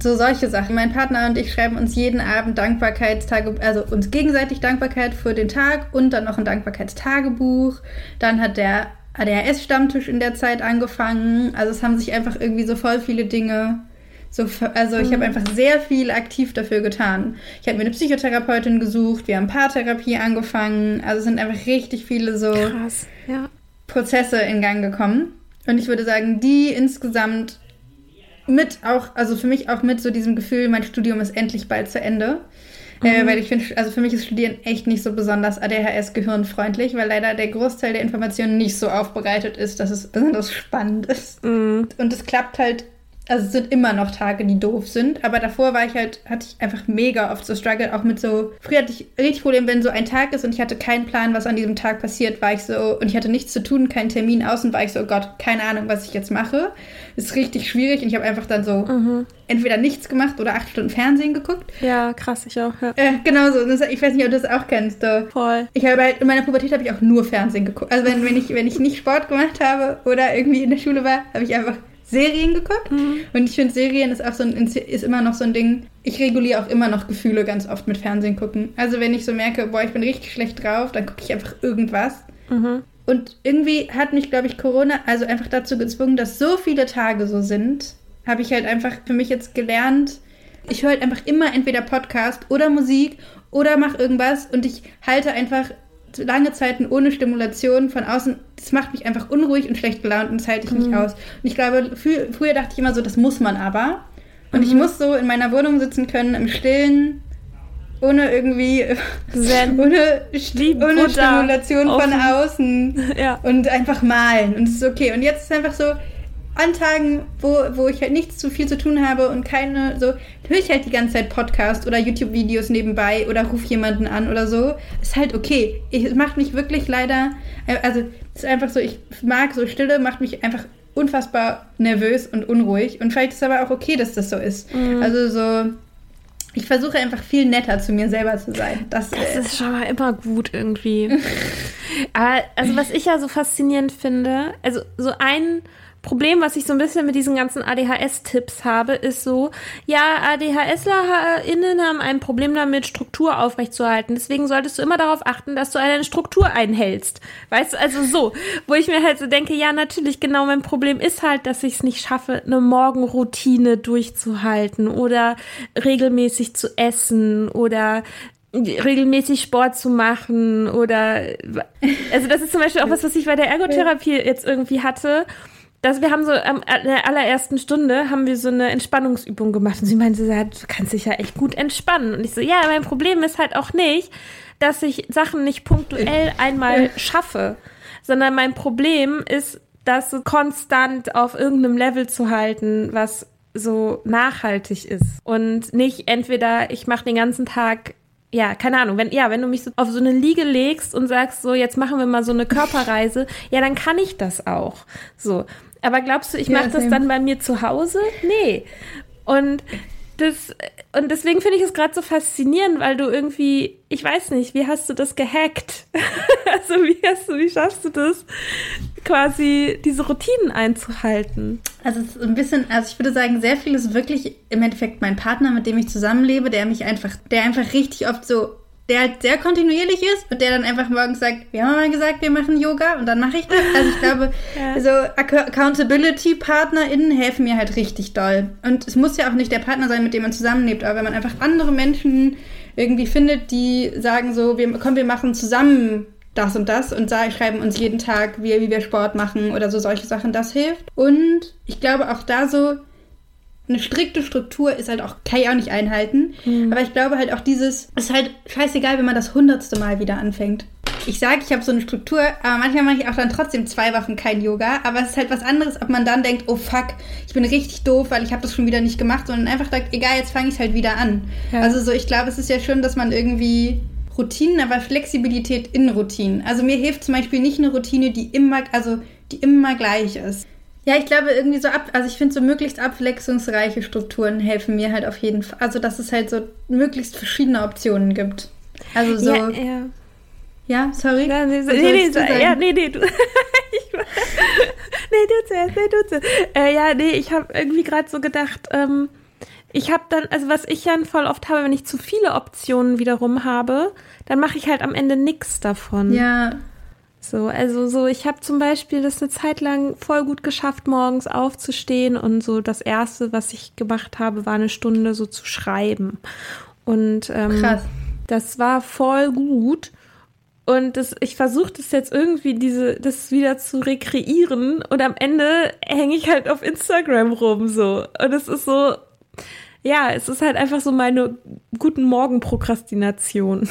S2: So solche Sachen. Mein Partner und ich schreiben uns jeden Abend Dankbarkeitstagebuch, also uns gegenseitig Dankbarkeit für den Tag und dann noch ein Dankbarkeitstagebuch. Dann hat der ADHS-Stammtisch in der Zeit angefangen. Also es haben sich einfach irgendwie so voll viele Dinge so, also ich habe mhm. einfach sehr viel aktiv dafür getan. Ich habe mir eine Psychotherapeutin gesucht, wir haben Paartherapie angefangen. Also sind einfach richtig viele so
S1: Krass, ja.
S2: Prozesse in Gang gekommen. Und ich würde sagen, die insgesamt mit auch, also für mich auch mit so diesem Gefühl, mein Studium ist endlich bald zu Ende. Äh, mhm. Äh, weil ich finde, also für mich ist Studieren echt nicht so besonders ADHS-gehirnfreundlich, weil leider der Großteil der Informationen nicht so aufbereitet ist, dass es besonders spannend ist. Mhm. Und es klappt halt also es sind immer noch Tage, die doof sind, aber davor war ich halt, hatte ich einfach mega oft so Struggle, auch mit so, früher hatte ich richtig Probleme, wenn so ein Tag ist und ich hatte keinen Plan, was an diesem Tag passiert, war ich so, und ich hatte nichts zu tun, keinen Termin außen, war ich so, oh Gott, keine Ahnung, was ich jetzt mache. Ist richtig schwierig und ich habe einfach dann so mhm. entweder nichts gemacht oder acht Stunden Fernsehen geguckt.
S1: Ja, krass, ich auch, ja.
S2: Äh, genau so, ich weiß nicht, ob du das auch kennst. So.
S1: Voll.
S2: Ich habe halt, in meiner Pubertät habe ich auch nur Fernsehen geguckt. Also wenn, wenn, ich, wenn ich nicht Sport gemacht habe oder irgendwie in der Schule war, habe ich einfach Serien geguckt. Mhm. Und ich finde, Serien ist auch so ein, ist immer noch so ein Ding. Ich reguliere auch immer noch Gefühle ganz oft mit Fernsehen gucken. Also wenn ich so merke, boah, ich bin richtig schlecht drauf, dann gucke ich einfach irgendwas. Mhm. Und irgendwie hat mich, glaube ich, Corona also einfach dazu gezwungen, dass so viele Tage so sind, habe ich halt einfach für mich jetzt gelernt, ich höre halt einfach immer entweder Podcast oder Musik oder mache irgendwas und ich halte einfach lange Zeiten ohne Stimulation von außen, das macht mich einfach unruhig und schlecht gelaunt und das halte ich mhm. nicht aus. Und ich glaube, früher dachte ich immer so, das muss man aber. Und mhm. ich muss so in meiner Wohnung sitzen können, im Stillen, ohne irgendwie, Zen. ohne, ohne Stimulation von außen ja. und einfach malen. Und es ist okay. Und jetzt ist es einfach so, an Tagen, wo, wo ich halt nichts zu viel zu tun habe und keine, so, höre ich halt die ganze Zeit Podcast oder YouTube-Videos nebenbei oder rufe jemanden an oder so. Ist halt okay. es macht mich wirklich leider, äh, also, es ist einfach so, ich mag so Stille, macht mich einfach unfassbar nervös und unruhig. Und vielleicht ist es aber auch okay, dass das so ist. Mhm. Also so, ich versuche einfach viel netter zu mir selber zu sein.
S1: Das, das ist schon mal immer gut irgendwie. aber also was ich ja so faszinierend finde, also so ein Problem, was ich so ein bisschen mit diesen ganzen ADHS-Tipps habe, ist so, ja, ADHSlerInnen haben ein Problem damit, Struktur aufrechtzuerhalten. Deswegen solltest du immer darauf achten, dass du eine Struktur einhältst. Weißt du, also so, wo ich mir halt so denke, ja, natürlich, genau, mein Problem ist halt, dass ich es nicht schaffe, eine Morgenroutine durchzuhalten oder regelmäßig zu essen oder regelmäßig Sport zu machen oder also das ist zum Beispiel auch was, was ich bei der Ergotherapie jetzt irgendwie hatte dass wir haben so am in der allerersten Stunde haben wir so eine Entspannungsübung gemacht und sie meinte, ja, du kannst dich ja echt gut entspannen und ich so, ja, mein Problem ist halt auch nicht, dass ich Sachen nicht punktuell einmal schaffe, sondern mein Problem ist, das konstant auf irgendeinem Level zu halten, was so nachhaltig ist und nicht entweder ich mache den ganzen Tag ja, keine Ahnung, wenn, ja, wenn du mich so auf so eine Liege legst und sagst, so, jetzt machen wir mal so eine Körperreise, ja, dann kann ich das auch. So. Aber glaubst du, ich ja, mache das dann bei mir zu Hause? Nee. Und das, und deswegen finde ich es gerade so faszinierend, weil du irgendwie, ich weiß nicht, wie hast du das gehackt? also wie hast du, wie schaffst du das, quasi diese Routinen einzuhalten?
S2: Also es ist ein bisschen, also ich würde sagen, sehr viel ist wirklich im Endeffekt mein Partner, mit dem ich zusammenlebe, der mich einfach, der einfach richtig oft so der halt sehr kontinuierlich ist und der dann einfach morgens sagt, wir haben mal gesagt, wir machen Yoga und dann mache ich das. Also ich glaube, ja. so Accountability-PartnerInnen helfen mir halt richtig doll. Und es muss ja auch nicht der Partner sein, mit dem man zusammenlebt, aber wenn man einfach andere Menschen irgendwie findet, die sagen so, wir, komm, wir machen zusammen das und das und schreiben uns jeden Tag, wie, wie wir Sport machen oder so solche Sachen, das hilft. Und ich glaube auch da so, eine strikte Struktur ist halt auch, kann ich auch nicht einhalten. Mhm. Aber ich glaube halt auch dieses, ist halt scheißegal, wenn man das hundertste Mal wieder anfängt. Ich sage, ich habe so eine Struktur, aber manchmal mache ich auch dann trotzdem zwei Wochen kein Yoga. Aber es ist halt was anderes, ob man dann denkt, oh fuck, ich bin richtig doof, weil ich habe das schon wieder nicht gemacht, sondern einfach sagt, egal, jetzt fange ich halt wieder an. Ja. Also so, ich glaube, es ist ja schön, dass man irgendwie Routinen, aber Flexibilität in Routinen. Also mir hilft zum Beispiel nicht eine Routine, die immer, also die immer gleich ist. Ja, ich glaube irgendwie so ab, also ich finde so möglichst abwechslungsreiche Strukturen helfen mir halt auf jeden Fall. Also dass es halt so möglichst verschiedene Optionen gibt. Also so.
S1: Ja, ja.
S2: Ja, sorry. Ja,
S1: nee, nee, nee, so, ja, nee, nee. Du, nee, du zuerst, nee, du zuerst. Äh, ja, nee, ich habe irgendwie gerade so gedacht, ähm, ich habe dann, also was ich dann voll oft habe, wenn ich zu viele Optionen wiederum habe, dann mache ich halt am Ende nichts davon.
S2: Ja.
S1: So, also so, ich habe zum Beispiel das eine Zeit lang voll gut geschafft, morgens aufzustehen und so das erste, was ich gemacht habe, war eine Stunde so zu schreiben. Und ähm,
S2: Krass.
S1: das war voll gut. Und das, ich versuche das jetzt irgendwie, diese, das wieder zu rekreieren. Und am Ende hänge ich halt auf Instagram rum so. Und es ist so, ja, es ist halt einfach so meine guten Morgen-Prokrastination.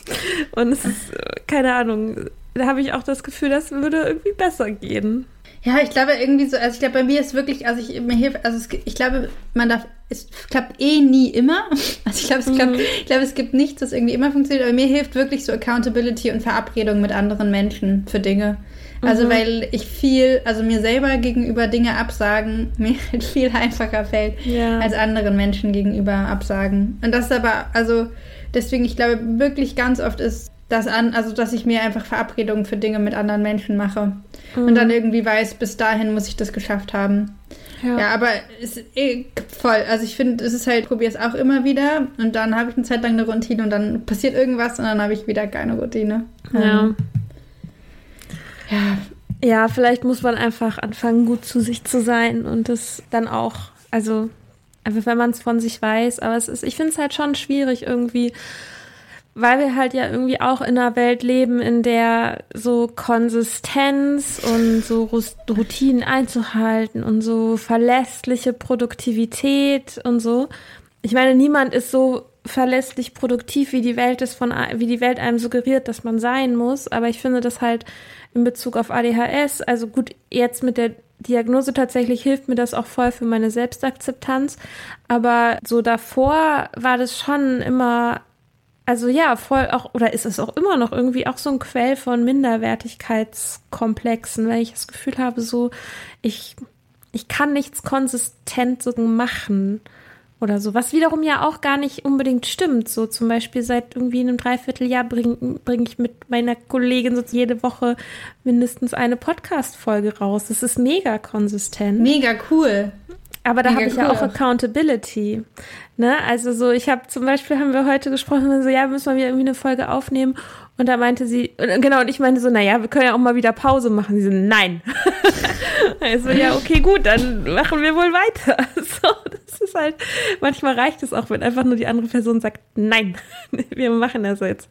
S1: Und es ist, keine Ahnung, da habe ich auch das Gefühl, das würde irgendwie besser gehen.
S2: Ja, ich glaube irgendwie so, also ich glaube, bei mir ist wirklich, also ich mir hilft, also es, ich glaube, man darf, es klappt eh nie immer. Also ich glaube, es klappt, mhm. ich glaube, es gibt nichts, das irgendwie immer funktioniert, aber mir hilft wirklich so Accountability und Verabredung mit anderen Menschen für Dinge. Also mhm. weil ich viel, also mir selber gegenüber Dinge absagen, mir halt viel einfacher fällt, ja. als anderen Menschen gegenüber absagen. Und das ist aber, also deswegen, ich glaube, wirklich ganz oft ist das an, also dass ich mir einfach Verabredungen für Dinge mit anderen Menschen mache. Mhm. Und dann irgendwie weiß, bis dahin muss ich das geschafft haben. Ja, ja aber es ist eh voll. Also ich finde, es ist halt, ich probiere es auch immer wieder und dann habe ich eine Zeit lang eine Routine und dann passiert irgendwas und dann habe ich wieder keine Routine.
S1: Ja. Ähm, ja. Ja, vielleicht muss man einfach anfangen, gut zu sich zu sein und das dann auch, also einfach wenn man es von sich weiß, aber es ist, ich finde es halt schon schwierig irgendwie weil wir halt ja irgendwie auch in einer Welt leben, in der so Konsistenz und so Routinen einzuhalten und so verlässliche Produktivität und so. Ich meine, niemand ist so verlässlich produktiv, wie die Welt ist von, wie die Welt einem suggeriert, dass man sein muss. Aber ich finde das halt in Bezug auf ADHS, also gut, jetzt mit der Diagnose tatsächlich hilft mir das auch voll für meine Selbstakzeptanz. Aber so davor war das schon immer also ja, voll auch, oder ist es auch immer noch irgendwie auch so ein Quell von Minderwertigkeitskomplexen, weil ich das Gefühl habe, so, ich, ich kann nichts konsistent so machen oder so, was wiederum ja auch gar nicht unbedingt stimmt. So zum Beispiel seit irgendwie einem Dreivierteljahr bringe bring ich mit meiner Kollegin so jede Woche mindestens eine Podcast-Folge raus. Das ist mega konsistent.
S2: Mega cool.
S1: Aber da habe ich cool ja auch Accountability. Ne? Also so, ich habe zum Beispiel, haben wir heute gesprochen, so, ja, müssen wir wieder irgendwie eine Folge aufnehmen. Und da meinte sie, genau, und ich meinte so, naja, wir können ja auch mal wieder Pause machen. Sie so, nein. also, ja, okay, gut, dann machen wir wohl weiter. So, das ist halt, manchmal reicht es auch, wenn einfach nur die andere Person sagt, nein, wir machen das jetzt.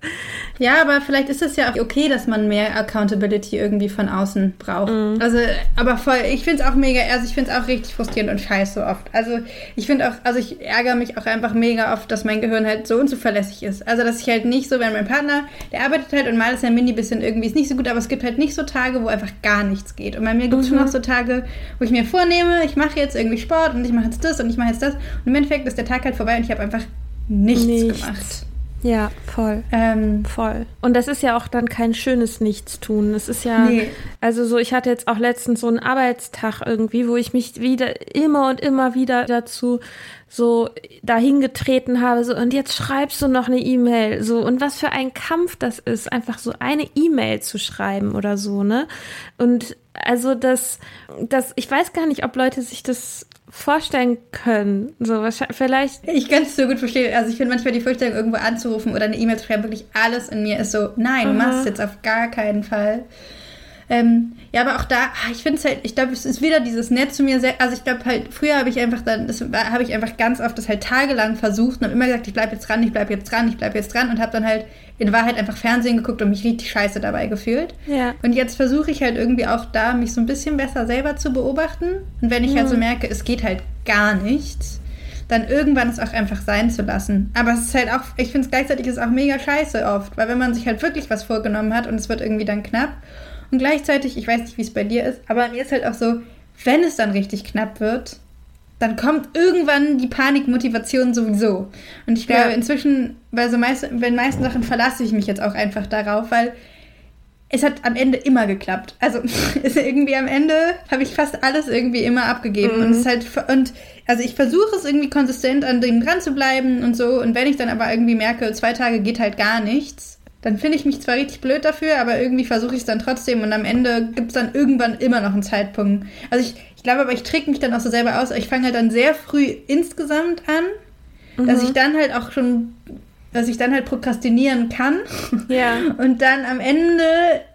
S2: Ja, aber vielleicht ist es ja auch okay, dass man mehr Accountability irgendwie von außen braucht. Mhm. Also, aber voll, ich finde es auch mega, also ich finde es auch richtig frustrierend und scheiße oft. Also, ich finde auch, also ich ärgere mich auch einfach mega oft, dass mein Gehirn halt so unzuverlässig ist. Also, dass ich halt nicht so, wenn mein Partner, der arbeitet arbeitet halt und mal ist ja Mini bisschen irgendwie ist nicht so gut, aber es gibt halt nicht so Tage, wo einfach gar nichts geht. Und bei mir gibt es mhm. schon noch so Tage, wo ich mir vornehme, ich mache jetzt irgendwie Sport und ich mache jetzt das und ich mache jetzt das. Und im Endeffekt ist der Tag halt vorbei und ich habe einfach nichts, nichts, gemacht.
S1: Ja, voll. Ähm, voll. Und das ist ja auch dann kein schönes Nichtstun. Es ist ja, nee. also so, ich hatte jetzt auch letztens so einen Arbeitstag irgendwie, wo ich mich wieder immer und immer wieder dazu so dahingetreten habe, so, und jetzt schreibst du noch eine E-Mail, so, und was für ein Kampf das ist, einfach so eine E-Mail zu schreiben oder so, ne? Und also das, das, ich weiß gar nicht, ob Leute sich das vorstellen können. So, vielleicht.
S2: Ich kann es so gut verstehen. Also ich finde manchmal die Vorstellung, irgendwo anzurufen oder eine E-Mail zu schreiben, wirklich alles in mir ist so, nein, Aha. machst jetzt auf gar keinen Fall. Ähm, ja, aber auch da, ah, ich finde es halt, ich glaube, es ist wieder dieses Nett zu mir. Sehr, also ich glaube halt, früher habe ich einfach dann, das habe ich einfach ganz oft das halt tagelang versucht und habe immer gesagt, ich bleibe jetzt dran, ich bleibe jetzt dran, ich bleibe jetzt dran und habe dann halt in Wahrheit einfach Fernsehen geguckt und mich richtig scheiße dabei gefühlt.
S1: Ja.
S2: Und jetzt versuche ich halt irgendwie auch da, mich so ein bisschen besser selber zu beobachten. Und wenn ich mhm. halt so mhm. merke, es geht halt gar nichts, dann irgendwann es auch einfach sein zu lassen. Aber es ist halt auch, ich finde es gleichzeitig ist auch mega scheiße oft, weil wenn man sich halt wirklich was vorgenommen hat und es wird irgendwie dann knapp und gleichzeitig, ich weiß nicht, wie es bei dir ist, aber mir ist halt auch so, wenn es dann richtig knapp wird, dann kommt irgendwann die Panikmotivation sowieso. Und ich glaube, ja. inzwischen, bei so meist, bei den meisten Sachen verlasse ich mich jetzt auch einfach darauf, weil es hat am Ende immer geklappt. Also ist irgendwie am Ende habe ich fast alles irgendwie immer abgegeben mhm. und es ist halt und also ich versuche es irgendwie konsistent an dem dran zu bleiben und so und wenn ich dann aber irgendwie merke, zwei Tage geht halt gar nichts, dann finde ich mich zwar richtig blöd dafür, aber irgendwie versuche ich es dann trotzdem und am Ende gibt es dann irgendwann immer noch einen Zeitpunkt. Also ich, ich glaube aber, ich träge mich dann auch so selber aus. Ich fange halt dann sehr früh insgesamt an, mhm. dass ich dann halt auch schon, dass ich dann halt prokrastinieren kann. Ja. Und dann am Ende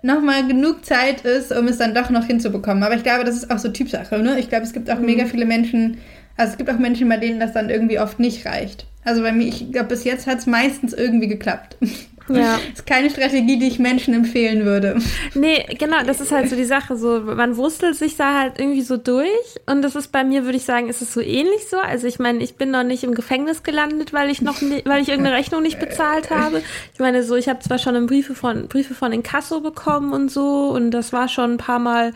S2: nochmal genug Zeit ist, um es dann doch noch hinzubekommen. Aber ich glaube, das ist auch so Typsache, ne? Ich glaube, es gibt auch mhm. mega viele Menschen, also es gibt auch Menschen, bei denen das dann irgendwie oft nicht reicht. Also bei mir, ich glaube, bis jetzt hat es meistens irgendwie geklappt. Ja. Das ist keine Strategie, die ich Menschen empfehlen würde.
S1: Nee, genau, das ist halt so die Sache. So, man wurstelt sich da halt irgendwie so durch. Und das ist bei mir, würde ich sagen, ist es so ähnlich so. Also ich meine, ich bin noch nicht im Gefängnis gelandet, weil ich noch nie, weil ich irgendeine Rechnung nicht bezahlt habe. Ich meine, so, ich habe zwar schon Briefe von Briefe von Inkasso bekommen und so, und das war schon ein paar Mal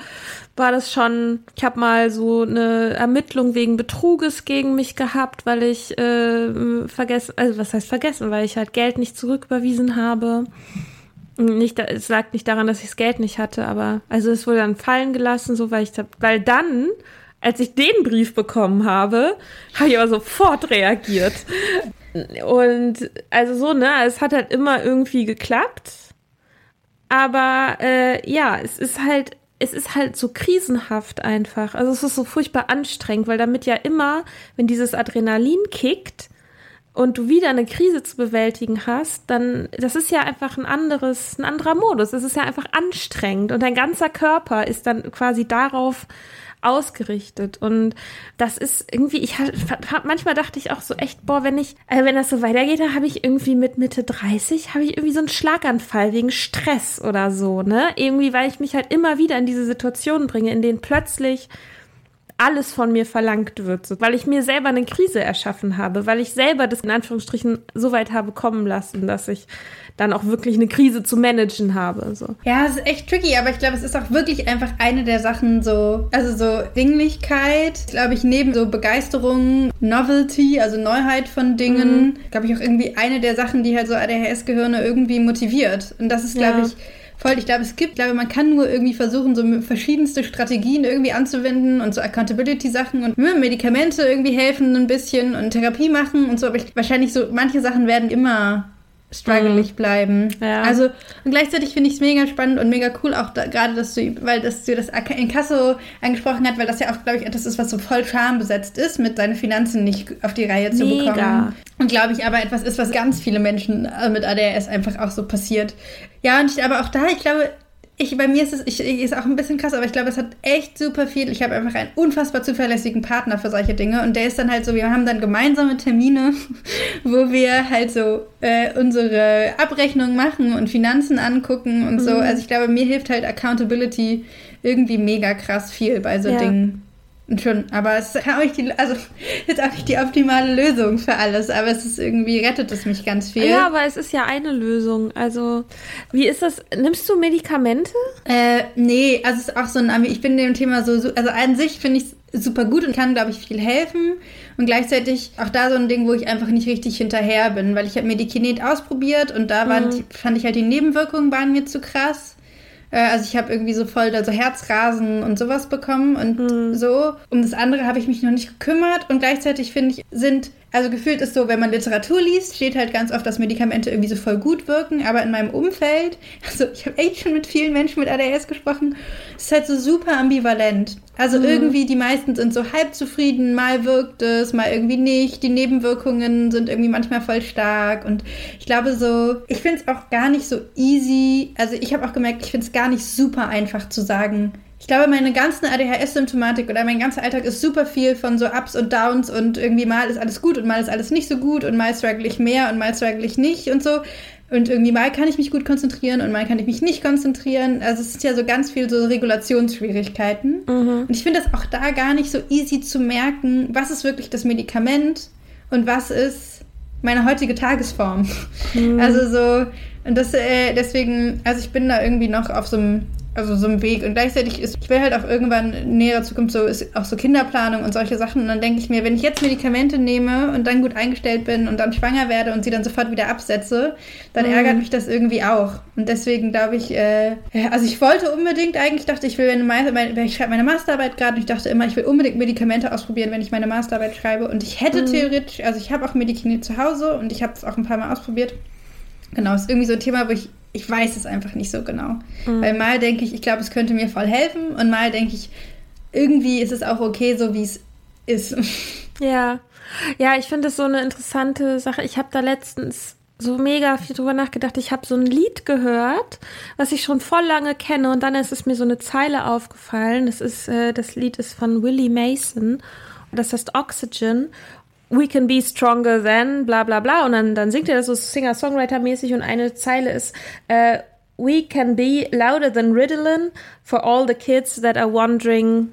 S1: war das schon, ich habe mal so eine Ermittlung wegen Betruges gegen mich gehabt, weil ich äh, vergessen, also was heißt vergessen, weil ich halt Geld nicht zurücküberwiesen habe. Nicht, es lag nicht daran, dass ich das Geld nicht hatte, aber also es wurde dann fallen gelassen, so weil ich, weil dann, als ich den Brief bekommen habe, habe ich aber sofort reagiert. Und also so, ne, es hat halt immer irgendwie geklappt. Aber äh, ja, es ist halt es ist halt so krisenhaft einfach. Also es ist so furchtbar anstrengend, weil damit ja immer, wenn dieses Adrenalin kickt und du wieder eine Krise zu bewältigen hast, dann, das ist ja einfach ein anderes, ein anderer Modus. Es ist ja einfach anstrengend und dein ganzer Körper ist dann quasi darauf ausgerichtet. Und das ist irgendwie, ich manchmal dachte ich auch so echt, boah, wenn ich, also wenn das so weitergeht, dann habe ich irgendwie mit Mitte 30, habe ich irgendwie so einen Schlaganfall wegen Stress oder so, ne? Irgendwie, weil ich mich halt immer wieder in diese Situationen bringe, in denen plötzlich alles von mir verlangt wird, weil ich mir selber eine Krise erschaffen habe, weil ich selber das in Anführungsstrichen so weit habe kommen lassen, dass ich dann auch wirklich eine Krise zu managen habe. So.
S2: Ja, es ist echt tricky, aber ich glaube, es ist auch wirklich einfach eine der Sachen so, also so Dinglichkeit, glaube ich, neben so Begeisterung, Novelty, also Neuheit von Dingen, mhm. glaube ich auch irgendwie eine der Sachen, die halt so ADHS-Gehirne irgendwie motiviert. Und das ist, glaube ja. ich, voll. Ich glaube, es gibt, glaube, man kann nur irgendwie versuchen, so verschiedenste Strategien irgendwie anzuwenden und so Accountability-Sachen und ne, Medikamente irgendwie helfen ein bisschen und Therapie machen und so. Aber ich, wahrscheinlich so, manche Sachen werden immer struggelig mhm. bleiben. Ja. Also und gleichzeitig finde ich es mega spannend und mega cool auch da, gerade, dass du, weil dass du das Inkasso angesprochen hast, weil das ja auch, glaube ich, etwas ist, was so voll schambesetzt ist, mit deine Finanzen nicht auf die Reihe zu mega. bekommen. Und glaube ich aber etwas ist, was ganz viele Menschen äh, mit ADHS einfach auch so passiert. Ja, und ich, aber auch da, ich glaube, ich, bei mir ist es ich, ist auch ein bisschen krass, aber ich glaube, es hat echt super viel. Ich habe einfach einen unfassbar zuverlässigen Partner für solche Dinge und der ist dann halt so, wir haben dann gemeinsame Termine, wo wir halt so äh, unsere Abrechnung machen und Finanzen angucken und mhm. so. Also ich glaube, mir hilft halt Accountability irgendwie mega krass viel bei so ja. Dingen. Schon, aber es ist auch nicht die, also ist auch nicht die optimale Lösung für alles, aber es ist irgendwie, rettet es mich ganz viel.
S1: Ja, aber es ist ja eine Lösung. Also, wie ist das? Nimmst du Medikamente?
S2: Äh, nee, also es ist auch so ein, ich bin dem Thema so, also an sich finde ich es super gut und kann, glaube ich, viel helfen. Und gleichzeitig auch da so ein Ding, wo ich einfach nicht richtig hinterher bin, weil ich habe Medikinet ausprobiert und da waren, mhm. fand ich halt die Nebenwirkungen waren mir zu krass. Äh, also ich habe irgendwie so voll da so Herzrasen und sowas bekommen und mhm. so. Um das andere habe ich mich noch nicht gekümmert und gleichzeitig finde ich, sind also gefühlt ist so, wenn man Literatur liest, steht halt ganz oft, dass Medikamente irgendwie so voll gut wirken, aber in meinem Umfeld, also ich habe echt schon mit vielen Menschen mit ADHS gesprochen, es ist halt so super ambivalent. Also mhm. irgendwie die meisten sind so halb zufrieden, mal wirkt es, mal irgendwie nicht. Die Nebenwirkungen sind irgendwie manchmal voll stark und ich glaube so, ich finde es auch gar nicht so easy. Also ich habe auch gemerkt, ich finde es gar nicht super einfach zu sagen, glaube, meine ganzen ADHS-Symptomatik oder mein ganzer Alltag ist super viel von so Ups und Downs und irgendwie mal ist alles gut und mal ist alles nicht so gut und mal struggle ich mehr und mal struggle ich nicht und so. Und irgendwie mal kann ich mich gut konzentrieren und mal kann ich mich nicht konzentrieren. Also es ist ja so ganz viel so Regulationsschwierigkeiten. Mhm. Und ich finde das auch da gar nicht so easy zu merken, was ist wirklich das Medikament und was ist meine heutige Tagesform. Mhm. Also so, und das, äh, deswegen, also ich bin da irgendwie noch auf so einem also so ein Weg. Und gleichzeitig ist, ich will halt auch irgendwann in näherer Zukunft so, ist auch so Kinderplanung und solche Sachen. Und dann denke ich mir, wenn ich jetzt Medikamente nehme und dann gut eingestellt bin und dann schwanger werde und sie dann sofort wieder absetze, dann mhm. ärgert mich das irgendwie auch. Und deswegen glaube ich, äh, also ich wollte unbedingt eigentlich, dachte ich, will, wenn, meine, ich schreibe meine Masterarbeit gerade und ich dachte immer, ich will unbedingt Medikamente ausprobieren, wenn ich meine Masterarbeit schreibe. Und ich hätte mhm. theoretisch, also ich habe auch Medikamente zu Hause und ich habe es auch ein paar Mal ausprobiert. Genau, ist irgendwie so ein Thema, wo ich ich weiß es einfach nicht so genau. Mhm. Weil mal denke ich, ich glaube, es könnte mir voll helfen und mal denke ich, irgendwie ist es auch okay, so wie es ist.
S1: Ja. Ja, ich finde es so eine interessante Sache. Ich habe da letztens so mega viel drüber nachgedacht. Ich habe so ein Lied gehört, was ich schon voll lange kenne und dann ist es mir so eine Zeile aufgefallen. Das ist äh, das Lied ist von Willie Mason. Das heißt Oxygen. We can be stronger than bla bla bla und dann dann singt er das so Singer-Songwriter mäßig und eine Zeile ist äh, We can be louder than Ritalin for all the kids that are wondering.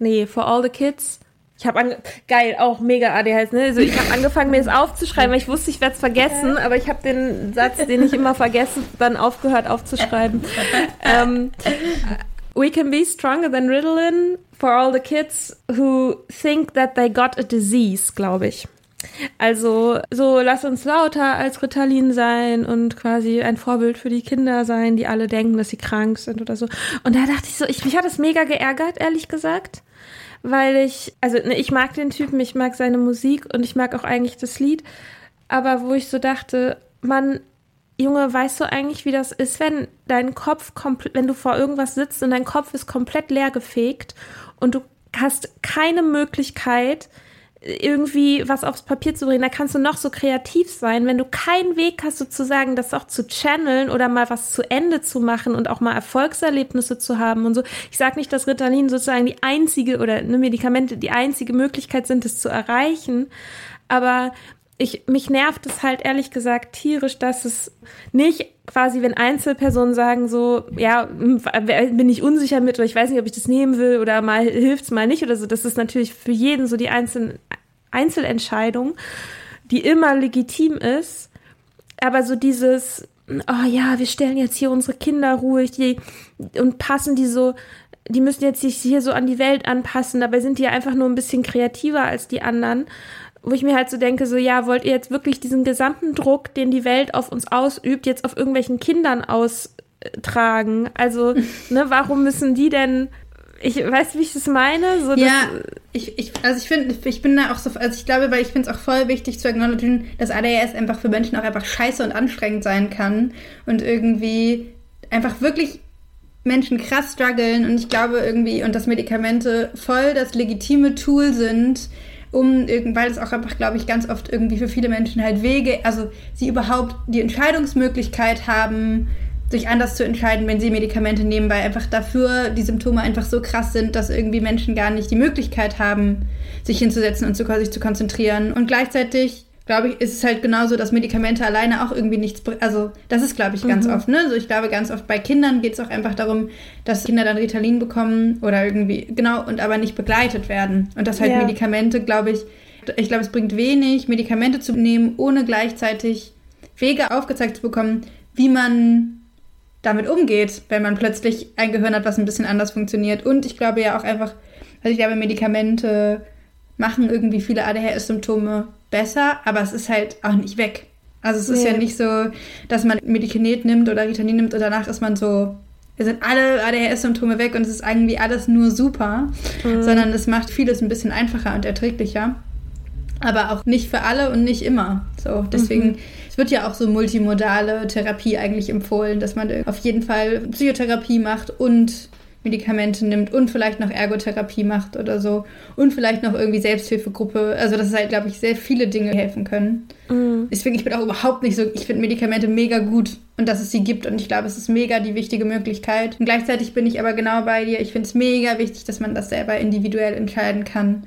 S1: Nee, for all the kids ich habe geil, auch mega ADHS, ne? Also ich habe angefangen, mir das aufzuschreiben, weil ich wusste, ich werde es vergessen, aber ich habe den Satz, den ich immer vergesse, dann aufgehört aufzuschreiben. um, we can be stronger than Ritalin for all the kids who think that they got a disease, glaube ich. Also so lass uns lauter als Ritalin sein und quasi ein Vorbild für die Kinder sein, die alle denken, dass sie krank sind oder so. Und da dachte ich so, ich, mich hat das mega geärgert, ehrlich gesagt weil ich, also ne, ich mag den Typen, ich mag seine Musik und ich mag auch eigentlich das Lied, aber wo ich so dachte, man, Junge, weißt du eigentlich, wie das ist, wenn dein Kopf komplett, wenn du vor irgendwas sitzt und dein Kopf ist komplett leer gefegt und du hast keine Möglichkeit, irgendwie was aufs Papier zu bringen. Da kannst du noch so kreativ sein. Wenn du keinen Weg hast, sozusagen das auch zu channeln oder mal was zu Ende zu machen und auch mal Erfolgserlebnisse zu haben und so. Ich sage nicht, dass Ritalin sozusagen die einzige oder ne, Medikamente die einzige Möglichkeit sind, es zu erreichen. Aber ich, mich nervt es halt ehrlich gesagt tierisch, dass es nicht quasi, wenn Einzelpersonen sagen so, ja, bin ich unsicher mit oder ich weiß nicht, ob ich das nehmen will oder mal hilft's mal nicht oder so. Das ist natürlich für jeden so die einzelnen Einzelentscheidung, die immer legitim ist. Aber so dieses, oh ja, wir stellen jetzt hier unsere Kinder ruhig die, und passen die so, die müssen jetzt sich hier so an die Welt anpassen, dabei sind die einfach nur ein bisschen kreativer als die anderen wo ich mir halt so denke, so ja, wollt ihr jetzt wirklich diesen gesamten Druck, den die Welt auf uns ausübt, jetzt auf irgendwelchen Kindern austragen? Also, ne, warum müssen die denn ich weiß, wie ich das meine. So,
S2: ja, ich, ich, also ich finde, ich bin da auch so, also ich glaube, weil ich finde es auch voll wichtig zu acknowledgen, dass ADHS einfach für Menschen auch einfach scheiße und anstrengend sein kann und irgendwie einfach wirklich Menschen krass strugglen und ich glaube irgendwie, und dass Medikamente voll das legitime Tool sind, um weil es auch einfach, glaube ich, ganz oft irgendwie für viele Menschen halt Wege, also sie überhaupt die Entscheidungsmöglichkeit haben, sich anders zu entscheiden, wenn sie Medikamente nehmen, weil einfach dafür die Symptome einfach so krass sind, dass irgendwie Menschen gar nicht die Möglichkeit haben, sich hinzusetzen und sich zu konzentrieren. Und gleichzeitig glaube ich, ist es halt genauso, dass Medikamente alleine auch irgendwie nichts, also das ist, glaube ich, ganz mhm. oft, ne? Also ich glaube, ganz oft bei Kindern geht es auch einfach darum, dass Kinder dann Ritalin bekommen oder irgendwie, genau, und aber nicht begleitet werden. Und dass halt ja. Medikamente, glaube ich, ich glaube, es bringt wenig, Medikamente zu nehmen, ohne gleichzeitig Wege aufgezeigt zu bekommen, wie man damit umgeht, wenn man plötzlich ein Gehirn hat, was ein bisschen anders funktioniert. Und ich glaube ja auch einfach, also ich glaube, Medikamente machen irgendwie viele ADHS-Symptome besser, aber es ist halt auch nicht weg. Also es ist nee. ja nicht so, dass man Medikinet nimmt oder Ritalin nimmt und danach ist man so, wir sind alle ADHS-Symptome weg und es ist irgendwie alles nur super, mhm. sondern es macht vieles ein bisschen einfacher und erträglicher. Aber auch nicht für alle und nicht immer. So, deswegen, mhm. es wird ja auch so multimodale Therapie eigentlich empfohlen, dass man auf jeden Fall Psychotherapie macht und Medikamente nimmt und vielleicht noch Ergotherapie macht oder so und vielleicht noch irgendwie Selbsthilfegruppe. Also das ist halt, glaube ich, sehr viele Dinge helfen können. Mhm. Deswegen, ich bin auch überhaupt nicht so, ich finde Medikamente mega gut und dass es sie gibt und ich glaube, es ist mega die wichtige Möglichkeit. Und gleichzeitig bin ich aber genau bei dir. Ich finde es mega wichtig, dass man das selber individuell entscheiden kann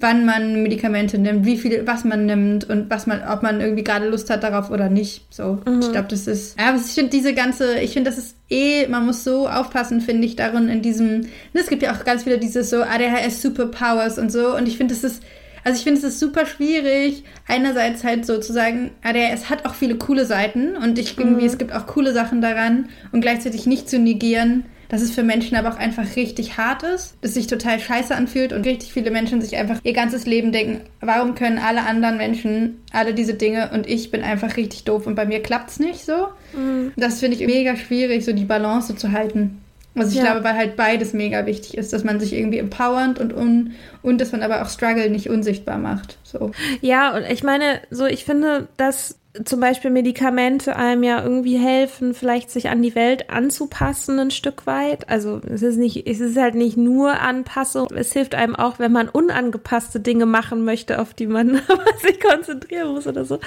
S2: wann man Medikamente nimmt, wie viel, was man nimmt und was man, ob man irgendwie gerade Lust hat darauf oder nicht. So, mhm. ich glaube, das ist. Ja, aber ich finde diese ganze, ich finde, das ist eh, man muss so aufpassen, finde ich, darin in diesem. Ne, es gibt ja auch ganz viele dieses so ADHS Superpowers und so. Und ich finde, das ist. Also ich finde, es ist super schwierig, einerseits halt sozusagen, ADHS hat auch viele coole Seiten und ich irgendwie, mhm. es gibt auch coole Sachen daran und gleichzeitig nicht zu negieren, dass es für Menschen aber auch einfach richtig hart ist, dass sich total scheiße anfühlt und richtig viele Menschen sich einfach ihr ganzes Leben denken, warum können alle anderen Menschen alle diese Dinge und ich bin einfach richtig doof und bei mir klappt es nicht so. Mhm. Das finde ich mega schwierig, so die Balance zu halten. Also ich ja. glaube, weil halt beides mega wichtig ist, dass man sich irgendwie empowernd und un und dass man aber auch Struggle nicht unsichtbar macht. So.
S1: Ja, und ich meine, so ich finde, dass zum Beispiel Medikamente einem ja irgendwie helfen, vielleicht sich an die Welt anzupassen ein Stück weit. Also es ist nicht, es ist halt nicht nur Anpassung. Es hilft einem auch, wenn man unangepasste Dinge machen möchte, auf die man sich konzentrieren muss oder so.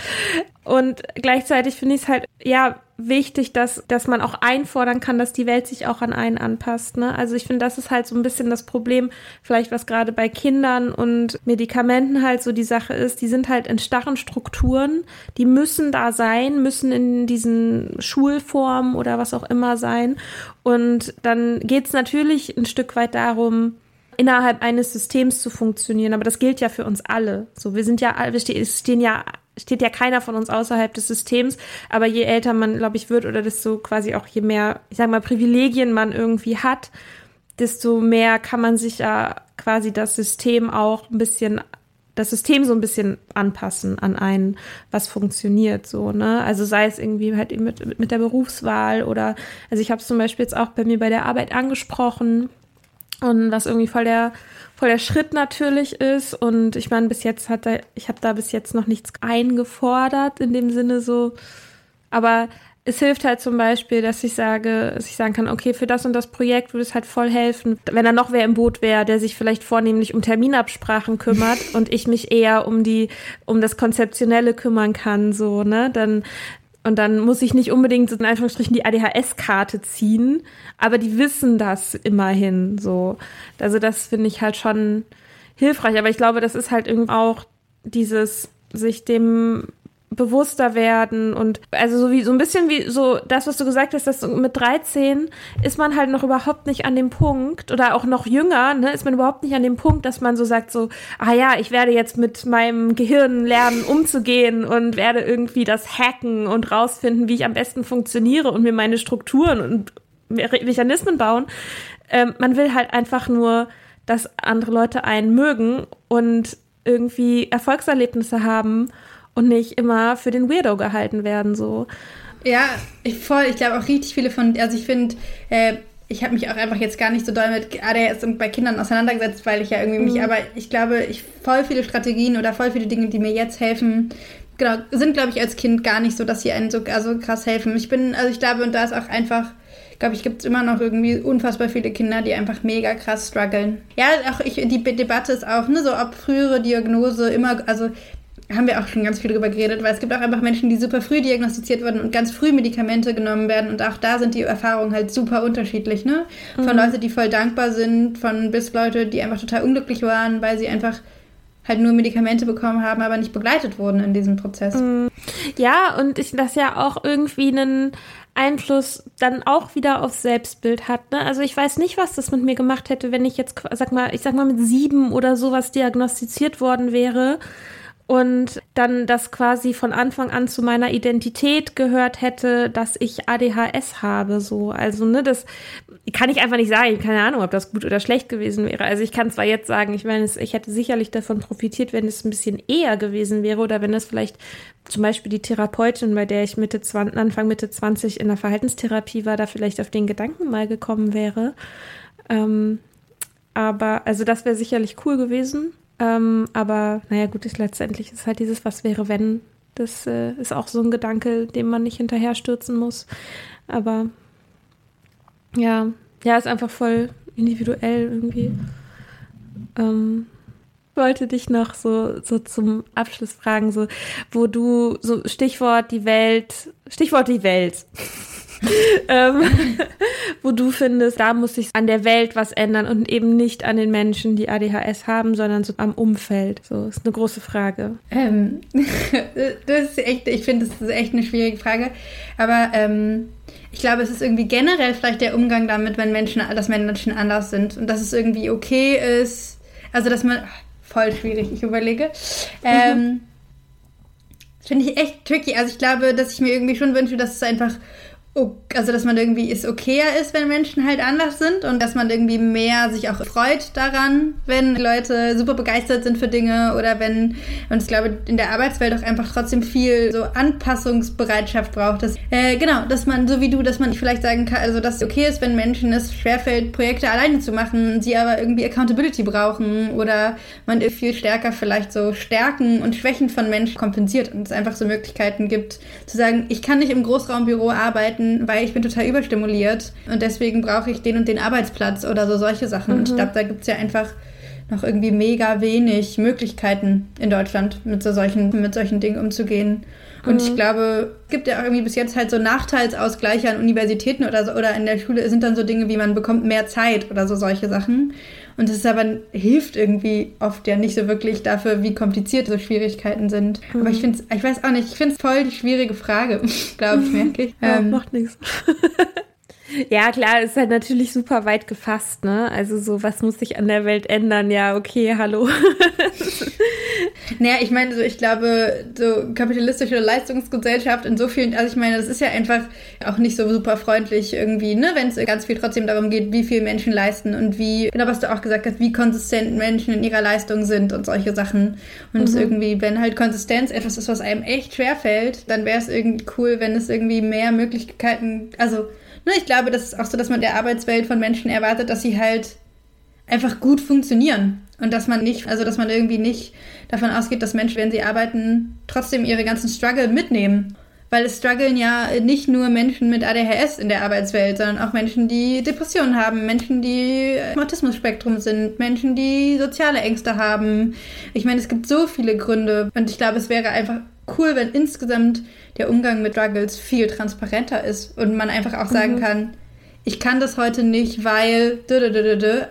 S1: Und gleichzeitig finde ich es halt, ja, wichtig, dass, dass man auch einfordern kann, dass die Welt sich auch an einen anpasst. Ne? Also ich finde, das ist halt so ein bisschen das Problem, vielleicht was gerade bei Kindern und Medikamenten halt so die Sache ist, die sind halt in starren Strukturen, die müssen da sein, müssen in diesen Schulformen oder was auch immer sein. Und dann geht es natürlich ein Stück weit darum, innerhalb eines Systems zu funktionieren. Aber das gilt ja für uns alle. So, wir sind ja, wir stehen ja steht ja keiner von uns außerhalb des Systems, aber je älter man, glaube ich, wird oder desto quasi auch je mehr, ich sag mal, Privilegien man irgendwie hat, desto mehr kann man sich ja quasi das System auch ein bisschen das System so ein bisschen anpassen an einen, was funktioniert so, ne? Also sei es irgendwie halt eben mit, mit der Berufswahl oder, also ich habe es zum Beispiel jetzt auch bei mir bei der Arbeit angesprochen und was irgendwie voll der voll der Schritt natürlich ist. Und ich meine, bis jetzt hat er, ich habe da bis jetzt noch nichts eingefordert in dem Sinne so. Aber es hilft halt zum Beispiel, dass ich sage, dass ich sagen kann, okay, für das und das Projekt würde es halt voll helfen, wenn da noch wer im Boot wäre, der sich vielleicht vornehmlich um Terminabsprachen kümmert und ich mich eher um die, um das Konzeptionelle kümmern kann, so, ne, dann und dann muss ich nicht unbedingt in Anführungsstrichen die ADHS-Karte ziehen, aber die wissen das immerhin so. Also das finde ich halt schon hilfreich. Aber ich glaube, das ist halt irgendwie auch dieses sich dem bewusster werden und also so wie so ein bisschen wie so das, was du gesagt hast, dass mit 13 ist man halt noch überhaupt nicht an dem Punkt oder auch noch jünger, ne, ist man überhaupt nicht an dem Punkt, dass man so sagt so, ah ja, ich werde jetzt mit meinem Gehirn lernen umzugehen und werde irgendwie das hacken und rausfinden, wie ich am besten funktioniere und mir meine Strukturen und Mechanismen bauen. Ähm, man will halt einfach nur, dass andere Leute einen mögen und irgendwie Erfolgserlebnisse haben und nicht immer für den Weirdo gehalten werden, so.
S2: Ja, ich, voll. Ich glaube auch richtig viele von, also ich finde, äh, ich habe mich auch einfach jetzt gar nicht so doll mit ADHS und bei Kindern auseinandergesetzt, weil ich ja irgendwie mich, mhm. aber ich glaube, ich voll viele Strategien oder voll viele Dinge, die mir jetzt helfen, genau, sind, glaube ich, als Kind gar nicht so, dass sie einen so also krass helfen. Ich bin, also ich glaube, und da ist auch einfach, glaube ich, gibt es immer noch irgendwie unfassbar viele Kinder, die einfach mega krass strugglen. Ja, auch ich, die Debatte ist auch, ne, so ob frühere Diagnose immer, also haben wir auch schon ganz viel drüber geredet, weil es gibt auch einfach Menschen, die super früh diagnostiziert wurden und ganz früh Medikamente genommen werden und auch da sind die Erfahrungen halt super unterschiedlich, ne? Von mhm. Leute, die voll dankbar sind, von bis Leute, die einfach total unglücklich waren, weil sie einfach halt nur Medikamente bekommen haben, aber nicht begleitet wurden in diesem Prozess. Mhm.
S1: Ja, und ich das ja auch irgendwie einen Einfluss dann auch wieder aufs Selbstbild hat. Ne? Also ich weiß nicht, was das mit mir gemacht hätte, wenn ich jetzt, sag mal, ich sag mal mit sieben oder sowas diagnostiziert worden wäre und dann das quasi von Anfang an zu meiner Identität gehört hätte, dass ich ADHS habe, so. Also, ne, das kann ich einfach nicht sagen. Keine Ahnung, ob das gut oder schlecht gewesen wäre. Also, ich kann zwar jetzt sagen, ich meine, ich hätte sicherlich davon profitiert, wenn es ein bisschen eher gewesen wäre oder wenn es vielleicht zum Beispiel die Therapeutin, bei der ich Mitte 20, Anfang Mitte 20 in der Verhaltenstherapie war, da vielleicht auf den Gedanken mal gekommen wäre. Ähm, aber, also, das wäre sicherlich cool gewesen. Ähm, aber naja, gut, ist letztendlich ist halt dieses Was wäre, wenn. Das äh, ist auch so ein Gedanke, dem man nicht hinterher stürzen muss. Aber ja, ja, ist einfach voll individuell irgendwie. Ähm, wollte dich noch so, so zum Abschluss fragen, so, wo du, so Stichwort die Welt, Stichwort die Welt. ähm, wo du findest, da muss sich an der Welt was ändern und eben nicht an den Menschen, die ADHS haben, sondern so am Umfeld. So ist eine große Frage.
S2: Ähm, das ist echt, ich finde, das ist echt eine schwierige Frage. Aber ähm, ich glaube, es ist irgendwie generell vielleicht der Umgang damit, wenn Menschen, dass Menschen anders sind und dass es irgendwie okay ist. Also, dass man, voll schwierig, ich überlege. Ähm, mhm. Finde ich echt tricky. Also ich glaube, dass ich mir irgendwie schon wünsche, dass es einfach also dass man irgendwie ist okayer ist, wenn Menschen halt anders sind und dass man irgendwie mehr sich auch freut daran, wenn Leute super begeistert sind für Dinge oder wenn, und ich glaube, in der Arbeitswelt auch einfach trotzdem viel so Anpassungsbereitschaft braucht. Dass, äh, genau, dass man, so wie du, dass man vielleicht sagen kann, also dass es okay ist, wenn Menschen es schwerfällt, Projekte alleine zu machen, sie aber irgendwie Accountability brauchen oder man viel stärker vielleicht so Stärken und Schwächen von Menschen kompensiert und es einfach so Möglichkeiten gibt, zu sagen, ich kann nicht im Großraumbüro arbeiten, arbeiten, weil ich bin total überstimuliert und deswegen brauche ich den und den Arbeitsplatz oder so solche Sachen. Mhm. Und ich mhm. glaube, da gibt es ja einfach noch irgendwie mega wenig Möglichkeiten in Deutschland mit so solchen, mit solchen Dingen umzugehen. Und mhm. ich glaube, es gibt ja auch irgendwie bis jetzt halt so Nachteilsausgleiche an Universitäten oder so, oder in der Schule sind dann so Dinge wie man bekommt mehr Zeit oder so solche Sachen. Und das aber hilft irgendwie oft ja nicht so wirklich dafür, wie kompliziert so Schwierigkeiten sind. Mhm. Aber ich finde es, ich weiß auch nicht, ich finde es voll die schwierige Frage, glaube ich, merke ich.
S1: Ja, ähm, macht nichts. Ja, klar, ist halt natürlich super weit gefasst, ne? Also so, was muss sich an der Welt ändern? Ja, okay, hallo.
S2: naja, ich meine, so, ich glaube, so kapitalistische Leistungsgesellschaft in so vielen, also ich meine, das ist ja einfach auch nicht so super freundlich irgendwie, ne? Wenn es ganz viel trotzdem darum geht, wie viel Menschen leisten und wie, genau was du auch gesagt hast, wie konsistent Menschen in ihrer Leistung sind und solche Sachen. Und mhm. irgendwie, wenn halt Konsistenz etwas ist, was einem echt schwerfällt, dann wäre es irgendwie cool, wenn es irgendwie mehr Möglichkeiten, also Ne, ich glaube, das ist auch so, dass man der Arbeitswelt von Menschen erwartet, dass sie halt einfach gut funktionieren. Und dass man nicht, also dass man irgendwie nicht davon ausgeht, dass Menschen, wenn sie arbeiten, trotzdem ihre ganzen Struggle mitnehmen. Weil es strugglen ja nicht nur Menschen mit ADHS in der Arbeitswelt, sondern auch Menschen, die Depressionen haben, Menschen, die im Autismus-Spektrum sind, Menschen, die soziale Ängste haben. Ich meine, es gibt so viele Gründe. Und ich glaube, es wäre einfach cool, wenn insgesamt der Umgang mit Struggles viel transparenter ist und man einfach auch sagen mhm. kann, ich kann das heute nicht, weil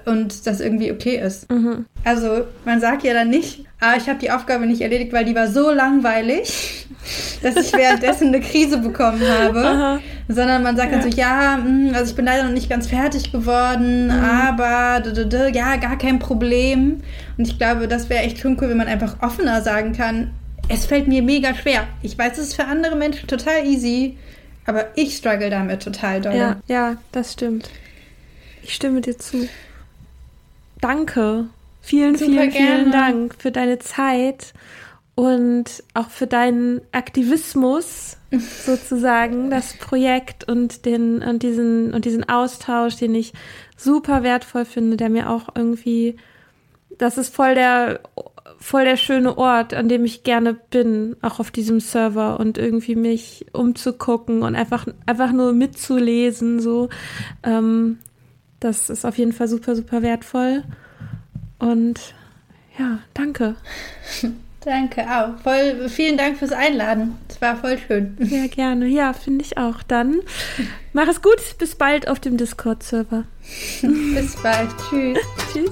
S2: und das irgendwie okay ist. Mhm. Also man sagt ja dann nicht, ah, ich habe die Aufgabe nicht erledigt, weil die war so langweilig, dass ich währenddessen eine Krise bekommen habe, Aha. sondern man sagt ja. dann so, ja, hm, also ich bin leider noch nicht ganz fertig geworden, mhm. aber ja, gar kein Problem. Und ich glaube, das wäre echt schon cool, wenn man einfach offener sagen kann, es fällt mir mega schwer. Ich weiß, es ist für andere Menschen total easy, aber ich struggle damit total doll.
S1: Ja, ja, das stimmt. Ich stimme dir zu. Danke. Vielen, Super vielen, gerne. vielen Dank für deine Zeit und auch für deinen Aktivismus sozusagen, das Projekt und den und diesen und diesen Austausch, den ich super wertvoll finde, der mir auch irgendwie das ist voll der voll der schöne Ort, an dem ich gerne bin, auch auf diesem Server und irgendwie mich umzugucken und einfach, einfach nur mitzulesen, so. Ähm, das ist auf jeden Fall super, super wertvoll. Und ja, danke.
S2: Danke auch. Voll, vielen Dank fürs Einladen. Es war voll schön.
S1: Sehr gerne. Ja, finde ich auch. Dann mach es gut. Bis bald auf dem Discord-Server.
S2: Bis bald. Tschüss. Tschüss.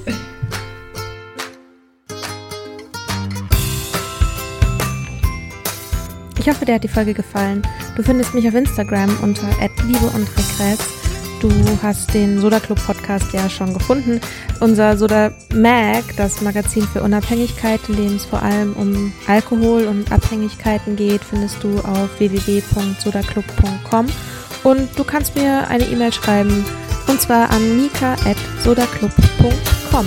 S3: Ich hoffe, dir hat die Folge gefallen. Du findest mich auf Instagram unter Liebe und Regress. Du hast den Soda Club Podcast ja schon gefunden. Unser Soda Mag, das Magazin für Unabhängigkeit, in dem es vor allem um Alkohol und Abhängigkeiten geht, findest du auf www.sodaclub.com. Und du kannst mir eine E-Mail schreiben, und zwar an mika.sodaclub.com.